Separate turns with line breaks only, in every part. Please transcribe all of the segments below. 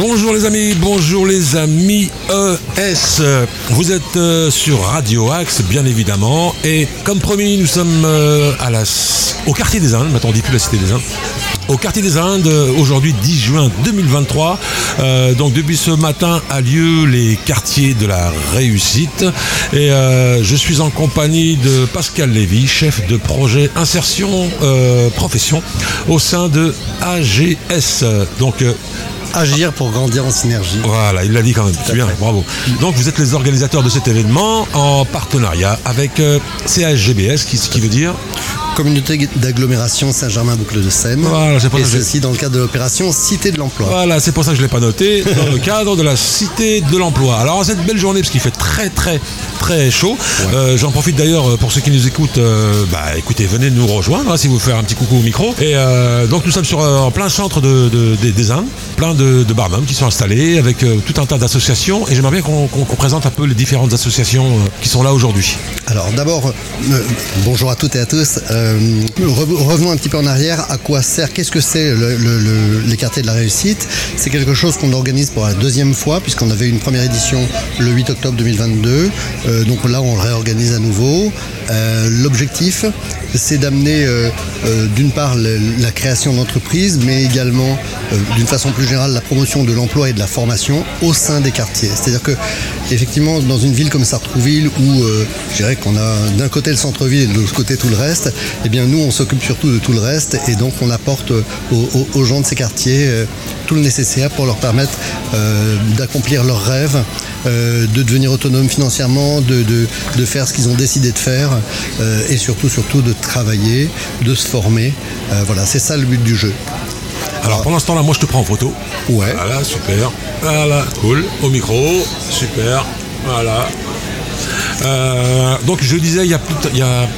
Bonjour les amis, bonjour les amis ES. Vous êtes euh, sur Radio Axe, bien évidemment. Et comme promis, nous sommes euh, au quartier des Indes. Maintenant, on dit plus la cité des Indes. Au quartier des Indes, euh, aujourd'hui 10 juin 2023. Euh, donc depuis ce matin a lieu les quartiers de la réussite. Et je suis en compagnie de Pascal Lévy, chef de projet insertion profession au sein de AGS. Donc
Agir pour grandir en synergie.
voilà, il l'a dit quand même. C'est bien, bravo. Donc vous êtes les organisateurs de cet événement en partenariat avec euh, CHGBS, qui, ce qui veut dire
Communauté d'agglomération Saint-Germain-Boucle de Seine.
Voilà, c'est pour
Et
ça que
ceci dans le cadre de l'opération Cité de l'Emploi.
Voilà, c'est pour ça que je ne l'ai pas noté, dans le cadre de la Cité de l'Emploi. Alors, en cette belle journée, parce qu'il fait très, très, très chaud, euh, j'en profite d'ailleurs euh, pour ceux qui nous écoutent, euh, bah écoutez, venez nous rejoindre, hein, si vous voulez faire un petit coucou au micro. Et euh, donc, nous sommes sur, en plein centre de, de- des- des Indes, plein de, barnums qui sont installés avec tout un tas d'associations. Et j'aimerais bien qu'on présente un peu les différentes associations qui sont là aujourd'hui.
Alors d'abord, bonjour à toutes et à tous. Euh, re- revenons un petit peu en arrière. À quoi sert Qu'est-ce que c'est le- le- le- les quartiers de la réussite? C'est quelque chose qu'on organise pour la deuxième fois, puisqu'on avait une première édition le 8 octobre 2022. Euh, donc là, on le réorganise à nouveau. Euh, L'objectif, c'est d'amener d'une part la création d'entreprises, mais également d'une façon plus générale la promotion de l'emploi et de la formation au sein des quartiers. C'est-à-dire que effectivement dans une ville comme Sartrouville où euh, je dirais qu'on a d'un côté le centre-ville et de l'autre côté tout le reste, eh bien nous on s'occupe surtout de tout le reste et donc on apporte euh, aux, gens de ces quartiers euh, tout le nécessaire pour leur permettre euh, d'accomplir leurs rêves, de devenir autonomes financièrement, de, faire ce qu'ils ont décidé de faire et surtout surtout de travailler, de se former. Voilà, c'est ça le but du jeu.
Alors, pour l'instant, là, moi, je te prends en photo.
Ouais.
Voilà, super. Voilà, cool. Au micro, super. Voilà. Euh, donc, je disais, il y a, il y a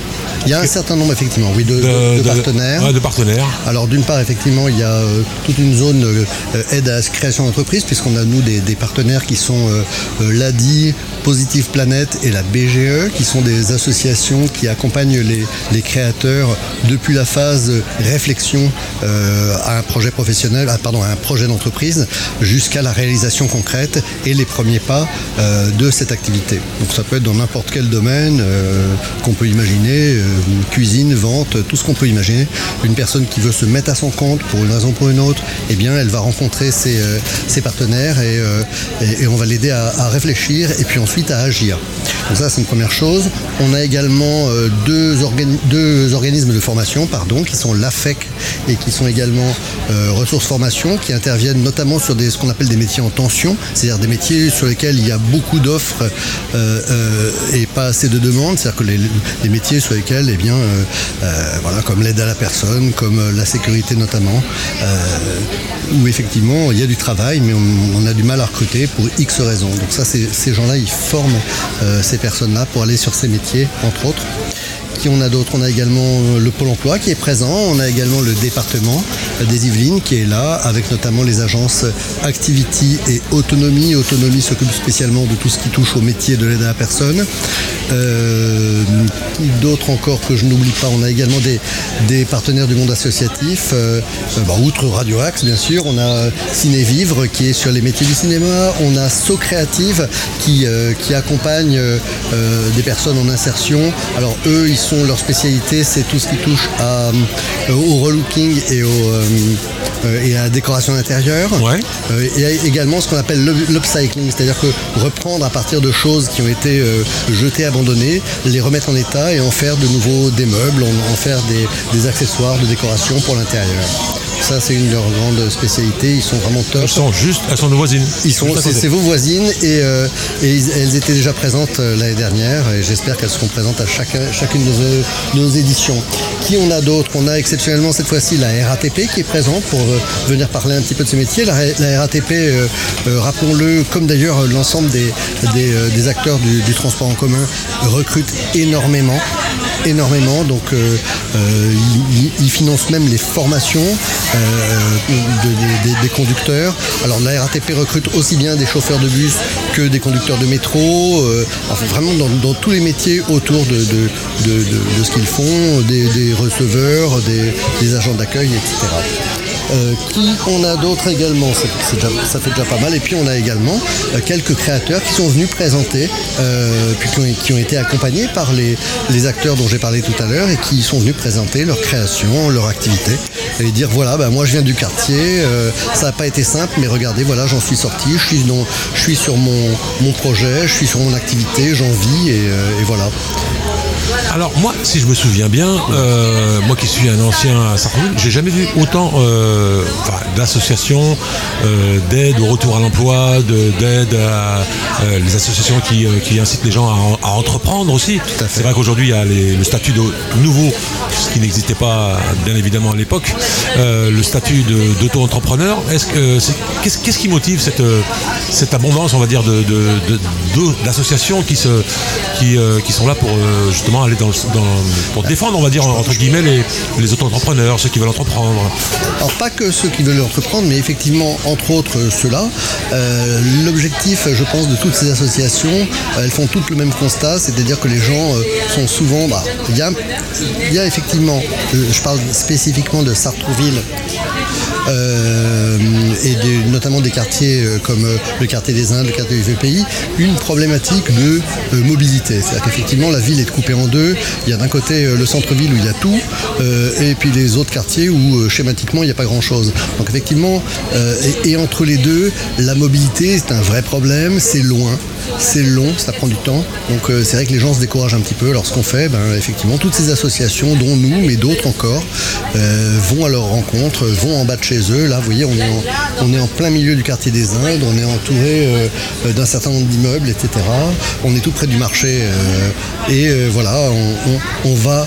Il y a un certain nombre effectivement, oui, de, de- de partenaires.
ouais, de partenaires.
Alors d'une part, effectivement, il y a euh, toute une zone euh, aide à la création d'entreprise, puisqu'on a nous des, des partenaires qui sont euh, l'ADI, Positive Planète et la BGE, qui sont des associations qui accompagnent les, créateurs depuis la phase réflexion euh, à un projet professionnel, ah, pardon, à un projet d'entreprise, jusqu'à la réalisation concrète et les premiers pas euh, de cette activité. Donc ça peut être dans n'importe quel domaine euh, qu'on peut imaginer, cuisine, vente, tout ce qu'on peut imaginer. Une personne qui veut se mettre à son compte pour une raison ou pour une autre, eh bien elle va rencontrer ses, partenaires et, on va l'aider à, à réfléchir et puis à agir. Donc ça c'est une première chose. On a également euh, deux, deux organismes de formation pardon, qui sont l'AFEC et qui sont également euh, ressources formation qui interviennent notamment sur des, ce qu'on appelle des métiers en tension, c'est-à-dire des métiers sur lesquels il y a beaucoup d'offres euh, et pas assez de demandes, c'est-à-dire que les, métiers sur lesquels, eh bien, voilà, comme l'aide à la personne, comme la sécurité notamment, où effectivement il y a du travail, mais on, a du mal à recruter pour X raisons. Donc ça, ces gens-là, ils forment euh, ces personnes-là pour aller sur ces métiers, entre autres. Qui on a d'autres On a également euh, le Pôle emploi qui est présent. On a également le département des Yvelines qui est là, avec notamment les agences Activity et Autonomie. Autonomie s'occupe spécialement de tout ce qui touche au métier de l'aide à la personne. Euh, d'autres encore que je n'oublie pas. On a également des, partenaires du monde associatif. euh, bah, outre Radio Axe, bien sûr. On a Ciné Vivre qui est sur les métiers du cinéma. On a So Créative qui, qui accompagne des personnes en insertion. Alors eux, ils sont leur spécialité, c'est tout ce qui touche à, euh, au relooking et, au, euh, euh, et à la décoration d'intérieur.
Ouais.
Et également ce qu'on appelle l'up- l'upcycling, c'est-à-dire que reprendre à partir de choses qui ont été jetées, abandonnées, les remettre en état et en faire de nouveau des meubles, en, en faire des, des accessoires de décoration pour l'intérieur. Ça, c'est une de leurs grandes spécialités. Ils sont vraiment top.
Elles sont juste, elles sont nos voisines.
Ils sont, c'est vos voisines et, euh, et elles étaient déjà présentes euh, l'année dernière et j'espère qu'elles seront présentes à chacun, chacune de nos, éditions. Qui on a d'autres? On a exceptionnellement cette fois-ci la RATP qui est présente pour euh, venir parler un petit peu de ce métier. La, la RATP, euh, rappelons-le, comme d'ailleurs l'ensemble des, des, des acteurs du, du transport en commun, recrute énormément énormément. Donc, euh, euh, ils, financent même les formations euh, de- de- des- conducteurs. Alors, la RATP recrute aussi bien des chauffeurs de bus que des conducteurs de métro. enfin, vraiment dans, tous les métiers autour de, ce qu'ils font, des, receveurs, des agents d'accueil, etc. qui on a d'autres également Ça fait déjà pas mal. Et puis on a également quelques créateurs qui sont venus présenter, puis qui ont, été accompagnés par les, acteurs dont j'ai parlé tout à l'heure et qui sont venus présenter leur création, leur activité et dire voilà, bah, moi je viens du quartier, ça n'a pas été simple, mais regardez, voilà, j'en suis sorti, je suis, sur mon, projet, je suis sur mon activité, j'en vis et voilà.
Alors moi, si je me souviens bien, euh, moi qui suis un ancien à Sartreville, j'ai jamais vu autant euh, d'associations euh, d'aide au retour à l'emploi, d'aide à les associations qui, incitent les gens à, entreprendre aussi. C'est vrai qu'aujourd'hui il y a le statut de nouveau, ce qui n'existait pas bien évidemment à l'époque, le statut d'auto-entrepreneur. Est-ce que qu'est-ce qui motive cette, cette abondance, on va dire, d'associations qui, se, qui, qui sont là pour justement aller pour défendre, on va dire, entre guillemets, les, auto-entrepreneurs, ceux qui veulent entreprendre
Alors, pas que ceux qui veulent entreprendre, mais effectivement, entre autres, ceux-là. Euh, l'objectif, je pense, de toutes ces associations, elles font toutes le même constat, c'est-à-dire que les gens euh, sont souvent. Bah, il y, a, y, a, effectivement, je parle spécifiquement de Sartrouville, euh, et notamment des quartiers euh, comme euh, le quartier des Indes, le quartier du VPI, une problématique de mobilité. C'est-à-dire qu'effectivement la ville est coupée en deux. Il y a d'un côté le centre-ville où il y a tout, et puis les autres quartiers où schématiquement il n'y a pas grand-chose. Donc effectivement, et, entre les deux, la mobilité c'est un vrai problème, c'est loin c'est long, ça prend du temps. Donc c'est vrai que les gens se découragent un petit peu. Alors ce qu'on fait, ben, effectivement, toutes ces associations, dont nous, mais d'autres encore, vont à leur rencontre, vont en bas de eux. Là, vous voyez, on est en, on est en plein milieu du quartier des Indes, on est entouré euh, euh, d'un certain nombre d'immeubles, etc. On est tout près du marché euh, et voilà, on, va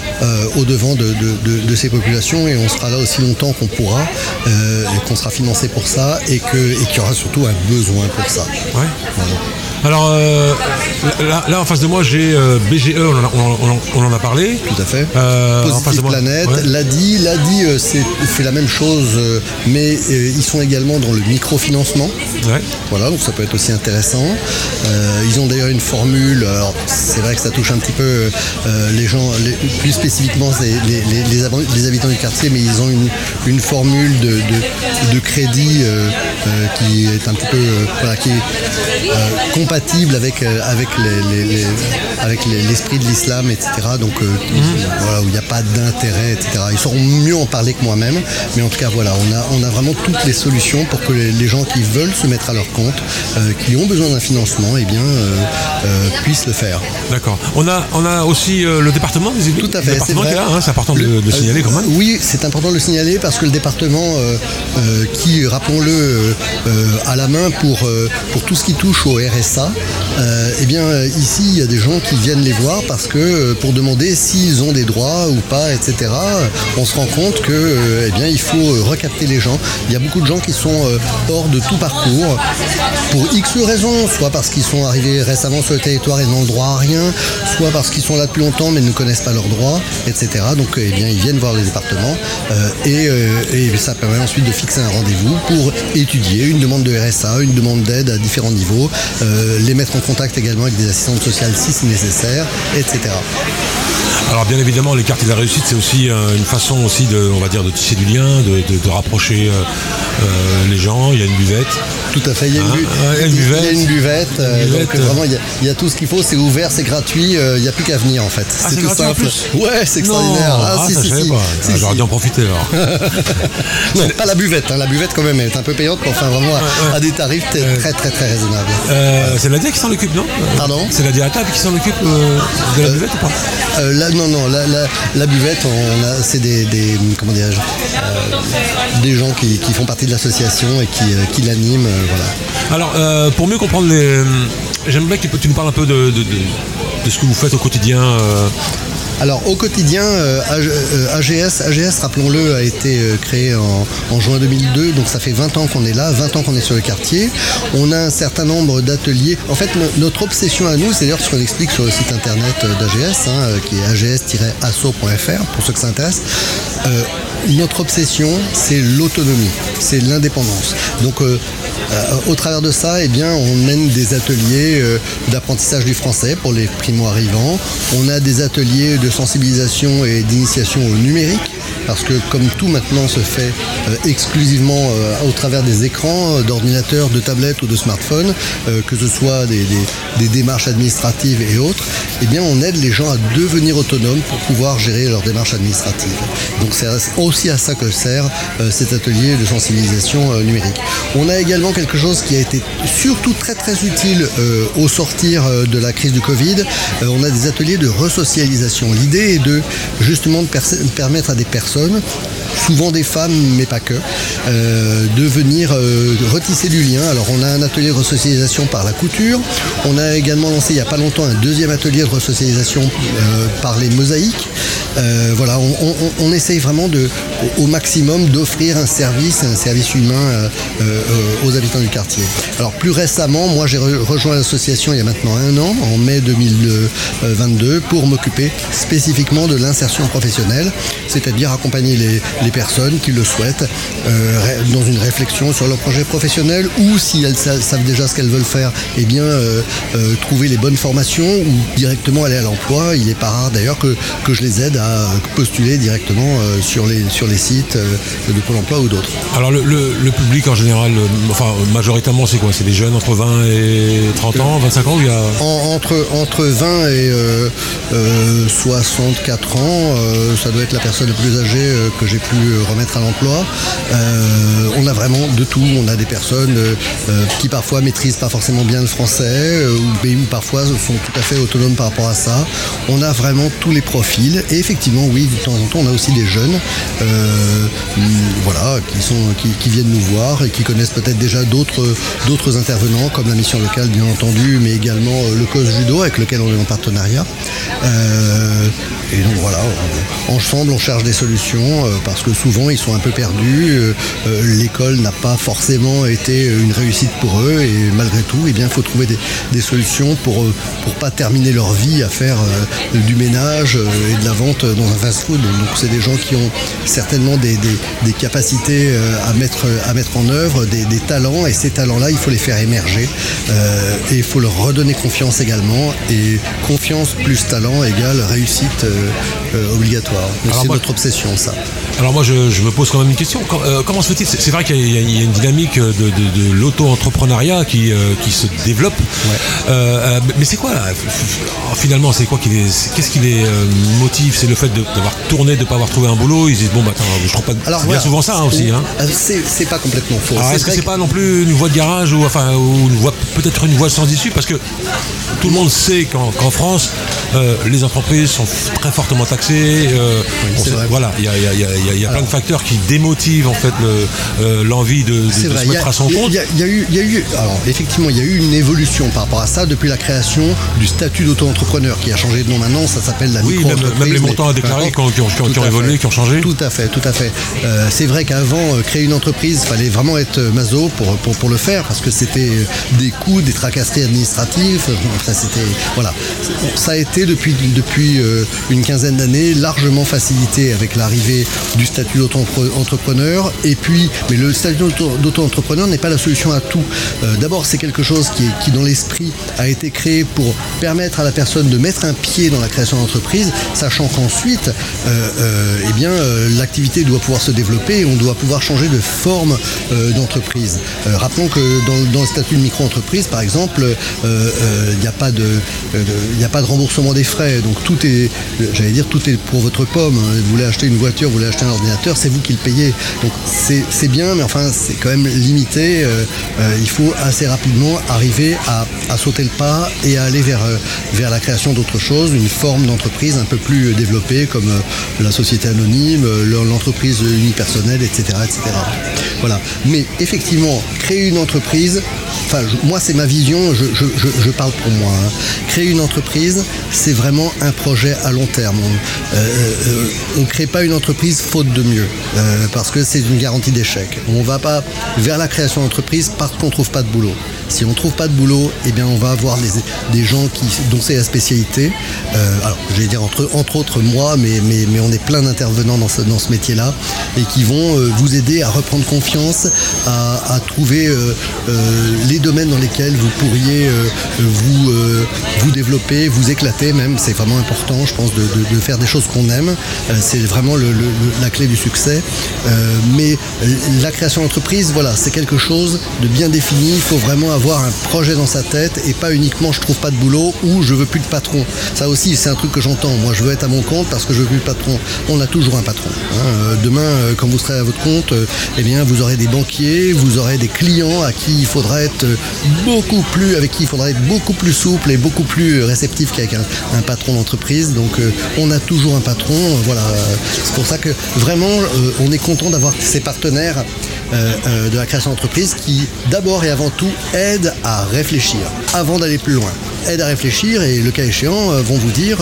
au-devant de, ces populations et on sera là aussi longtemps qu'on pourra et qu'on sera financé pour ça et qu'il y aura surtout un besoin pour ça.
Alors euh, là, en face de moi, j'ai euh, BGE, on en, a, parlé.
Tout à fait. Euh, Positive Planète, l'ADI. L'ADI fait la même chose, mais ils sont également dans le microfinancement. Voilà, donc ça peut être aussi intéressant. ils ont d'ailleurs une formule, alors c'est vrai que ça touche un petit peu les gens, plus spécifiquement les, habitants du quartier, mais ils ont une, formule de, crédit qui est un petit peu voilà, qui est compatible avec, euh, avec, les, avec l'esprit de l'islam, etc. Donc euh, mhm. voilà, où il n'y a pas d'intérêt, etc. Ils sauront mieux en parler que moi-même, mais en tout cas voilà, on a, on a vraiment toutes les solutions pour que les, gens qui veulent se mettre à leur compte, euh, qui ont besoin d'un financement, et eh bien, puissent le faire.
D'accord. On a, on a aussi le département des
Tout à fait.
Hein, c'est important de, le signaler quand même.
Oui, c'est important de le signaler parce que le département qui, rappelons-le, a la main pour, pour tout ce qui touche au RSA, euh, eh bien ici il y a des gens qui viennent les voir parce que euh, pour demander s'ils ont des droits ou pas, etc. On se rend compte que euh, eh bien il faut recapter les gens. Il y a beaucoup de gens qui sont hors de tout parcours pour X raisons, soit parce qu'ils sont arrivés récemment sur le territoire et n'ont le droit à rien, soit parce qu'ils sont là depuis longtemps mais ne connaissent pas leurs droits, etc. Donc eh bien ils viennent voir les départements et, et ça permet ensuite de fixer un rendez-vous pour étudier une demande de RSA, une demande d'aide à différents niveaux, les mettre en contact également avec des assistantes sociales si c'est nécessaire, etc.
Alors bien évidemment, les quartiers de la réussite, c'est aussi euh, une façon aussi de, on va dire, de tisser du lien, de, rapprocher euh, euh, les gens. Il y a une buvette.
Tout à fait, il y a une, hein buvette. Il y a une buvette. donc vraiment, il y, a, tout ce qu'il faut. C'est ouvert, c'est gratuit. il n'y a plus qu'à venir en fait.
Ah, c'est tout simple.
Ouais, c'est extraordinaire.
Ah, ah, si, si, si, ah, J'aurais dû en profiter alors.
non, pas la buvette. Hein. La buvette quand même est un peu payante, mais enfin vraiment à, des tarifs très très très raisonnables.
C'est la DIA qui s'en occupe, non?
Pardon?
C'est la DIA à table qui s'en occupe de la buvette ou pas?
non, non, la, buvette, c'est des, comment euh, des gens qui, font partie de l'association et qui, euh, l'animent, euh,
voilà. Alors, pour mieux comprendre les, j'aimerais bien que tu nous parles un peu de, ce que vous faites au quotidien.
Alors au quotidien, AGS, AGS rappelons-le, a été créé en, juin 2002, donc ça fait 20 ans qu'on est là, 20 ans qu'on est sur le quartier. On a un certain nombre d'ateliers. En fait, notre obsession à nous, c'est d'ailleurs ce qu'on explique sur le site internet d'AGS, hein, qui est ags-asso.fr, pour ceux que ça intéresse. Notre obsession, c'est l'autonomie, c'est l'indépendance. Donc au travers de ça, eh on mène des ateliers d'apprentissage du français pour les primo-arrivants. On a des ateliers de sensibilisation et d'initiation au numérique parce que comme tout maintenant se fait exclusivement au travers des écrans, d'ordinateurs, de tablettes ou de smartphones, que ce soit des, des, démarches administratives et autres, eh bien on aide les gens à devenir autonomes pour pouvoir gérer leurs démarches administratives. Donc c'est aussi à ça que sert cet atelier de sensibilisation numérique. On a également quelque chose qui a été surtout très très utile au sortir de la crise du Covid. on a des ateliers de resocialisation. L'idée est de justement de permettre à des personnes 对吗？Souvent des femmes, mais pas que, euh, de venir euh, retisser du lien. Alors on a un atelier de resocialisation par la couture. On a également lancé il n'y a pas longtemps un deuxième atelier de resocialisation euh, par les mosaïques. voilà, on, essaye vraiment de, au maximum d'offrir un service, un service humain aux habitants du quartier. Alors plus récemment, moi j'ai rejoint l'association il y a maintenant un an, en mai 2022, pour m'occuper spécifiquement de l'insertion professionnelle, c'est-à-dire accompagner les, les personnes qui le souhaitent euh, dans une réflexion sur leur projet professionnel ou si elles savent déjà ce qu'elles veulent faire, eh bien euh, euh, trouver les bonnes formations ou directement aller à l'emploi. Il n'est pas rare d'ailleurs que, que je les aide à postuler directement sur, les, sur les sites de Pôle emploi ou d'autres.
Alors le, public en général, enfin majoritairement c'est quoi? C'est des jeunes entre 20 et 30 ans, 25 ans il y a...
entre, entre 20 et 64 ans, ça doit être la personne la plus âgée que j'ai pu remettre à l'emploi. Euh, on a vraiment de tout. On a des personnes euh, euh, qui parfois maîtrisent pas forcément bien le français ou parfois sont tout à fait autonomes par rapport à ça. On a vraiment tous les profils. Et effectivement, oui, de temps en temps, on a aussi des jeunes voilà, qui, viennent nous voir et qui connaissent peut-être déjà d'autres, d'autres intervenants, comme la mission locale, bien entendu, mais également le COS Judo, avec lequel on est en partenariat. Et donc voilà, ensemble, on cherche des solutions parce que souvent ils sont un peu perdus. Euh, euh, l'école n'a pas forcément été une réussite pour eux et malgré tout, eh bien, il faut trouver des, solutions pour euh, pas terminer leur vie à faire du ménage et de la vente dans un fast-food. Donc c'est des gens qui ont certainement des, capacités à mettre, à mettre en œuvre, des, talents et ces talents-là, il faut les faire émerger et il faut leur redonner confiance également. Et confiance plus talent égale réussite obligatoire. C'est notre obsession ça.
Alors moi, je, me pose quand même une question. Euh, comment se fait-il? C'est vrai qu'il y, a une dynamique de, l'auto-entrepreneuriat qui, euh, qui se développe. Euh, mais c'est quoi là? Finalement, c'est quoi qui les, qu'est-ce qui les motive? C'est le fait d'avoir tourné, de ne pas avoir trouvé un boulot? Ils disent bon, bah attends, je trouve pas. Alors, c'est bien souvent ça hein, aussi. Hein.
C'est pas complètement faux.
est-ce que c'est pas non plus une voie de garage ou enfin ou une voie peut-être une voie sans issue? Parce que tout le monde sait qu'en France, les entreprises sont très fortement taxées. voilà, il y a, y a il y, a plein de facteurs qui démotivent en fait euh, l'envie de, se mettre à son compte.
Il y, a eu, alors effectivement, il y a eu une évolution par rapport à ça depuis la création du statut d'auto-entrepreneur qui a changé de nom maintenant. Ça s'appelle la
oui, même, même, les montants à déclarer qui ont, évolué, qui ont changé.
Tout à fait, tout à fait. Euh, c'est vrai qu'avant, euh, créer une entreprise, il fallait vraiment être maso pour, pour, le faire parce que c'était des coûts, des tracasseries administratives. c'était voilà. Ça a été depuis depuis une quinzaine d'années largement facilité avec l'arrivée du statut d'auto-entrepreneur. Et puis, mais le statut d'auto-entrepreneur n'est pas la solution à tout. Euh, d'abord, c'est quelque chose qui, qui dans l'esprit, a été créé pour permettre à la personne de mettre un pied dans la création d'entreprise, sachant qu'ensuite, euh, euh, eh bien, l'activité doit pouvoir se développer et on doit pouvoir changer de forme d'entreprise. rappelons que dans, le statut de micro-entreprise, par exemple, il n'y a a pas de remboursement des frais. Donc tout est, j'allais dire, tout est pour votre pomme. Vous voulez acheter une voiture, vous voulez acheter un ordinateur, c'est vous qui le payez. Donc c'est bien, mais enfin c'est quand même limité. Euh, euh, il faut assez rapidement arriver à, sauter le pas et à aller vers, euh, la création d'autre chose, une forme d'entreprise un peu plus développée comme la société anonyme, l'entreprise unipersonnelle, etc., etc. Voilà. Mais effectivement, créer une entreprise, moi c'est ma vision, je, parle pour moi. Hein. Créer une entreprise, c'est vraiment un projet à long terme. On ne crée pas une entreprise faute de mieux, euh, parce que c'est une garantie d'échec. On ne va pas vers la création d'entreprise parce qu'on ne trouve pas de boulot. Si on trouve pas de boulot, eh bien on va avoir des, gens qui, dont c'est la spécialité. je vais dire entre, autres moi, mais, on est plein d'intervenants dans ce, dans ce métier-là et qui vont vous aider à reprendre confiance, à, trouver les domaines dans lesquels vous pourriez vous, vous développer, vous éclater même. C'est vraiment important, je pense, de, faire des choses qu'on aime. c'est vraiment la clé du succès. mais la création d'entreprise, voilà, c'est quelque chose de bien défini. Il faut vraiment avoir un projet dans sa tête et pas uniquement je trouve pas de boulot ou je veux plus de patron. Ça aussi, c'est un truc que j'entends. Moi, je veux être à mon compte parce que je veux plus de patron. On a toujours un patron. Hein. Euh, demain, euh, quand vous serez à votre compte, euh, eh bien, vous aurez des banquiers, vous aurez des clients à qui il faudra être beaucoup plus, avec qui il faudra être beaucoup plus souple et beaucoup plus réceptif qu'avec un, patron d'entreprise. On a toujours un patron. Voilà. C'est pour ça que vraiment, on est content d'avoir ces partenaires euh, euh, de la création d'entreprise qui, d'abord et avant tout, aident à réfléchir avant d'aller plus loin aident à réfléchir et le cas échéant euh, vont vous dire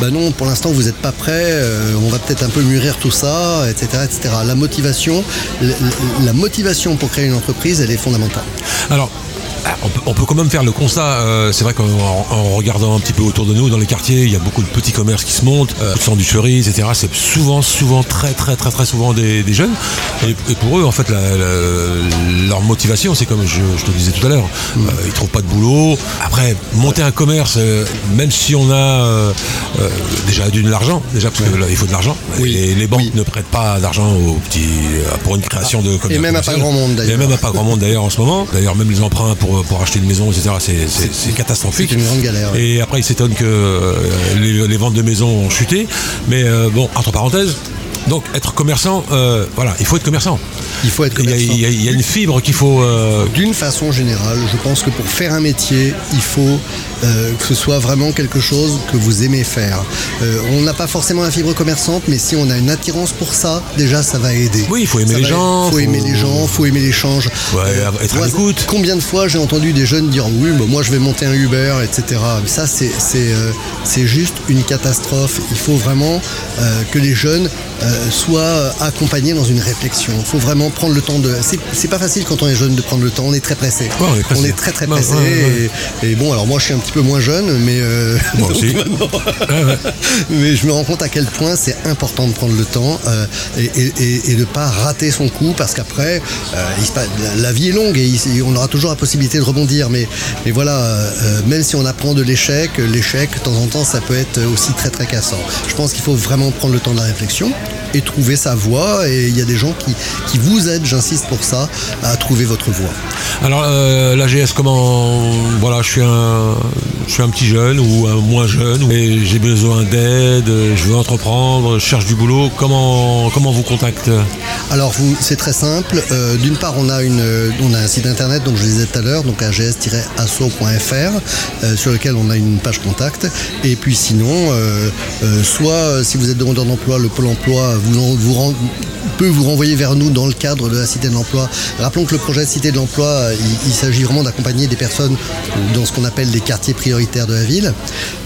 bah non pour l'instant vous n'êtes pas prêt on va peut-être un peu mûrir tout ça etc etc la motivation pour créer une entreprise elle est fondamentale
ah, on peut, quand même faire le constat. Euh, c'est vrai qu'en regardant un petit peu autour de nous, dans les quartiers, il y a beaucoup de petits commerces qui se montent, euh, etc. C'est souvent, souvent, très, très, très, très souvent des, jeunes. Et, pour eux, en fait, leur motivation, c'est comme je, te disais tout à l'heure, ils mm. euh, ils trouvent pas de boulot. Après, monter un commerce, euh, même si on a déjà de l'argent, déjà parce qu'il faut de l'argent. Et les banques ne prêtent pas d'argent aux petits pour une création de
commerce. Et même à pas grand monde d'ailleurs.
Et même à pas grand monde d'ailleurs en ce moment. D'ailleurs, même les emprunts pour pour, acheter une maison, etc. C'est catastrophique.
C'est une grande galère.
Et après, ils s'étonnent que euh, les, ventes de maisons ont chuté. Mais euh, bon, entre parenthèses, donc être commerçant, euh, voilà, il faut être commerçant.
Il faut être commerçant.
Il y a, une fibre qu'il faut.
D'une façon générale, je pense que pour faire un métier, il faut euh, que ce soit vraiment quelque chose que vous aimez faire. Euh, on n'a pas forcément la fibre commerçante, mais si on a une attirance pour ça, déjà ça va aider.
Oui, il faut aimer les gens.
Il faut, aimer les gens, il faut aimer l'échange.
Ouais, euh, être à l'écoute.
Combien de fois j'ai entendu des jeunes dire oui, bah, moi je vais monter un Uber, etc. Ça, c'est, c'est, juste une catastrophe. Il faut vraiment que les jeunes soient accompagnés dans une réflexion. Il faut vraiment prendre le temps de. C'est, pas facile quand on est jeune de prendre le temps. On est très pressé. on, est très très pressé. et, et, bon, alors moi je suis un petit peu moins jeune, mais euh,
Moi aussi.
mais je me rends compte à quel point c'est important de prendre le temps euh, et, de ne pas rater son coup parce qu'après, euh, la, vie est longue et on aura toujours la possibilité de rebondir. Mais, mais voilà, même si on apprend de l'échec, l'échec, de temps en temps, ça peut être aussi très très cassant. Je pense qu'il faut vraiment prendre le temps de la réflexion et trouver sa voie. Et il y a des gens qui, qui vous aident, j'insiste pour ça, à trouver votre voie.
Alors, l'AGS, comment. Voilà, je suis un je suis un petit jeune ou un moins jeune, et j'ai besoin d'aide, je veux entreprendre, je cherche du boulot, comment, comment vous contacte?
Alors c'est très simple. Euh, d'une part, on a, une, on a un site internet, donc je le disais tout à l'heure, donc ags-asso.fr, euh, sur lequel on a une page contact. Et puis sinon, euh, soit si vous êtes demandeur d'emploi, le Pôle emploi peut vous renvoyer vers nous dans le cadre de la Cité de l'Emploi. Rappelons que le projet Cité de l'Emploi, il, s'agit vraiment d'accompagner des personnes dans ce qu'on appelle les quartiers prioritaires de la ville.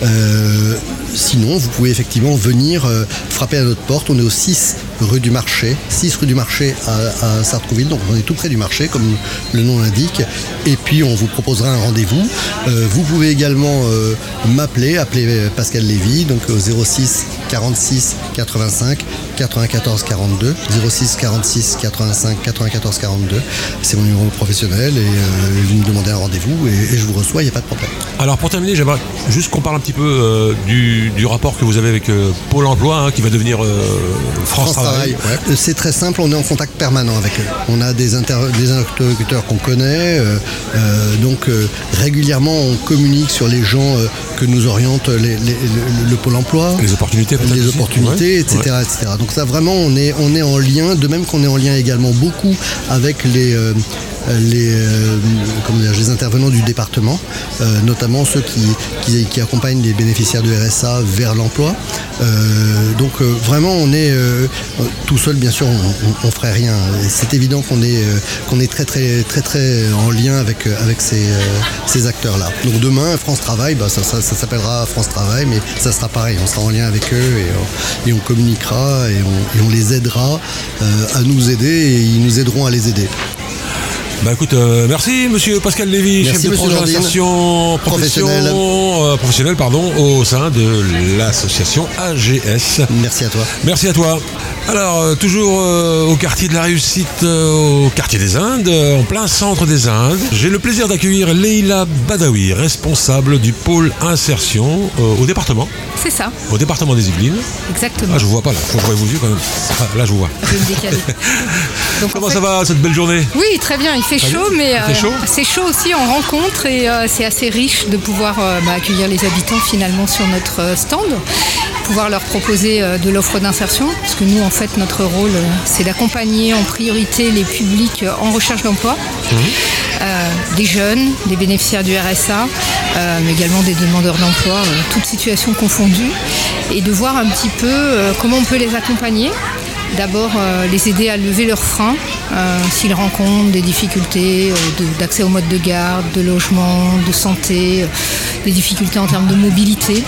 Euh, sinon, vous pouvez effectivement venir euh, frapper à notre porte. On est au 6 rue du Marché, 6 rue du Marché à, Sartrouville, donc on est tout près du marché, comme le nom l'indique. Et puis on vous proposera un rendez-vous. Euh, vous pouvez également m'appeler, appeler Pascal Lévy, donc au 06 46 85 94 42 06 46 85 94 42 c'est mon numéro professionnel et vous me demandez un rendez-vous et, je vous reçois, il n'y a pas de problème.
Alors pour terminer, j'aimerais juste qu'on parle un petit peu euh, du, rapport que vous avez avec euh, Pôle Emploi, hein, qui va devenir euh, France, Travail.
C'est très simple, on est en contact permanent avec eux. On a des, interlocuteurs qu'on connaît, donc régulièrement on communique sur les gens que nous oriente le, Pôle Emploi.
Les opportunités
Les opportunités, etc., etc. Donc ça vraiment, on est, en lien, de même qu'on est en lien également beaucoup avec les les, euh, les intervenants du département, euh, notamment ceux qui, accompagnent les bénéficiaires du RSA vers l'emploi. Euh, donc vraiment, on est tout seul, bien sûr, on, ne ferait rien. C'est évident qu'on est, très, très, très, très en lien avec, ces, acteurs-là. Donc demain, France Travail, bah, ça, s'appellera France Travail, mais ça sera pareil. On sera en lien avec eux et, on communiquera et on les aidera à nous aider et ils nous aideront à les aider.
Bah écoute, euh, merci Monsieur Pascal Lévy,
Merci,
chef de projet
Nordine.
insertion profession,
Professionnel.
euh, professionnelle pardon, au sein de l'association AGS.
Merci à toi.
Merci à toi. Alors, euh, toujours euh, au quartier de la réussite, euh, au quartier des Indes, euh, en plein centre des Indes, j'ai le plaisir d'accueillir Leila Badawi, responsable du pôle insertion euh, au département,
C'est ça,
au département des Yvelines.
exactement.
Ah, je vous vois pas là, faut que vos yeux quand même. Ah, là, je vous vois.
Je vais me décaler. Donc, en
Comment
fait-
ça va cette belle journée?
Oui, très bien. Il
Très
chaud, mais
chaud
c'est chaud aussi en rencontre et euh, c'est assez riche de pouvoir euh, bah, accueillir les habitants finalement sur notre euh, stand, pouvoir leur proposer euh, de l'offre d'insertion, parce que nous, en fait, notre rôle, euh, c'est d'accompagner en priorité les publics euh, en recherche d'emploi,
Mmh.
euh, des jeunes, des bénéficiaires du RSA, euh, mais également des demandeurs d'emploi, euh, toutes situations confondues, et de voir un petit peu euh, comment on peut les accompagner. D'abord, euh, les aider à lever leurs freins euh, s'ils rencontrent des difficultés euh, d'accès au mode de garde, de logement, de santé, des difficultés en termes de mobilité.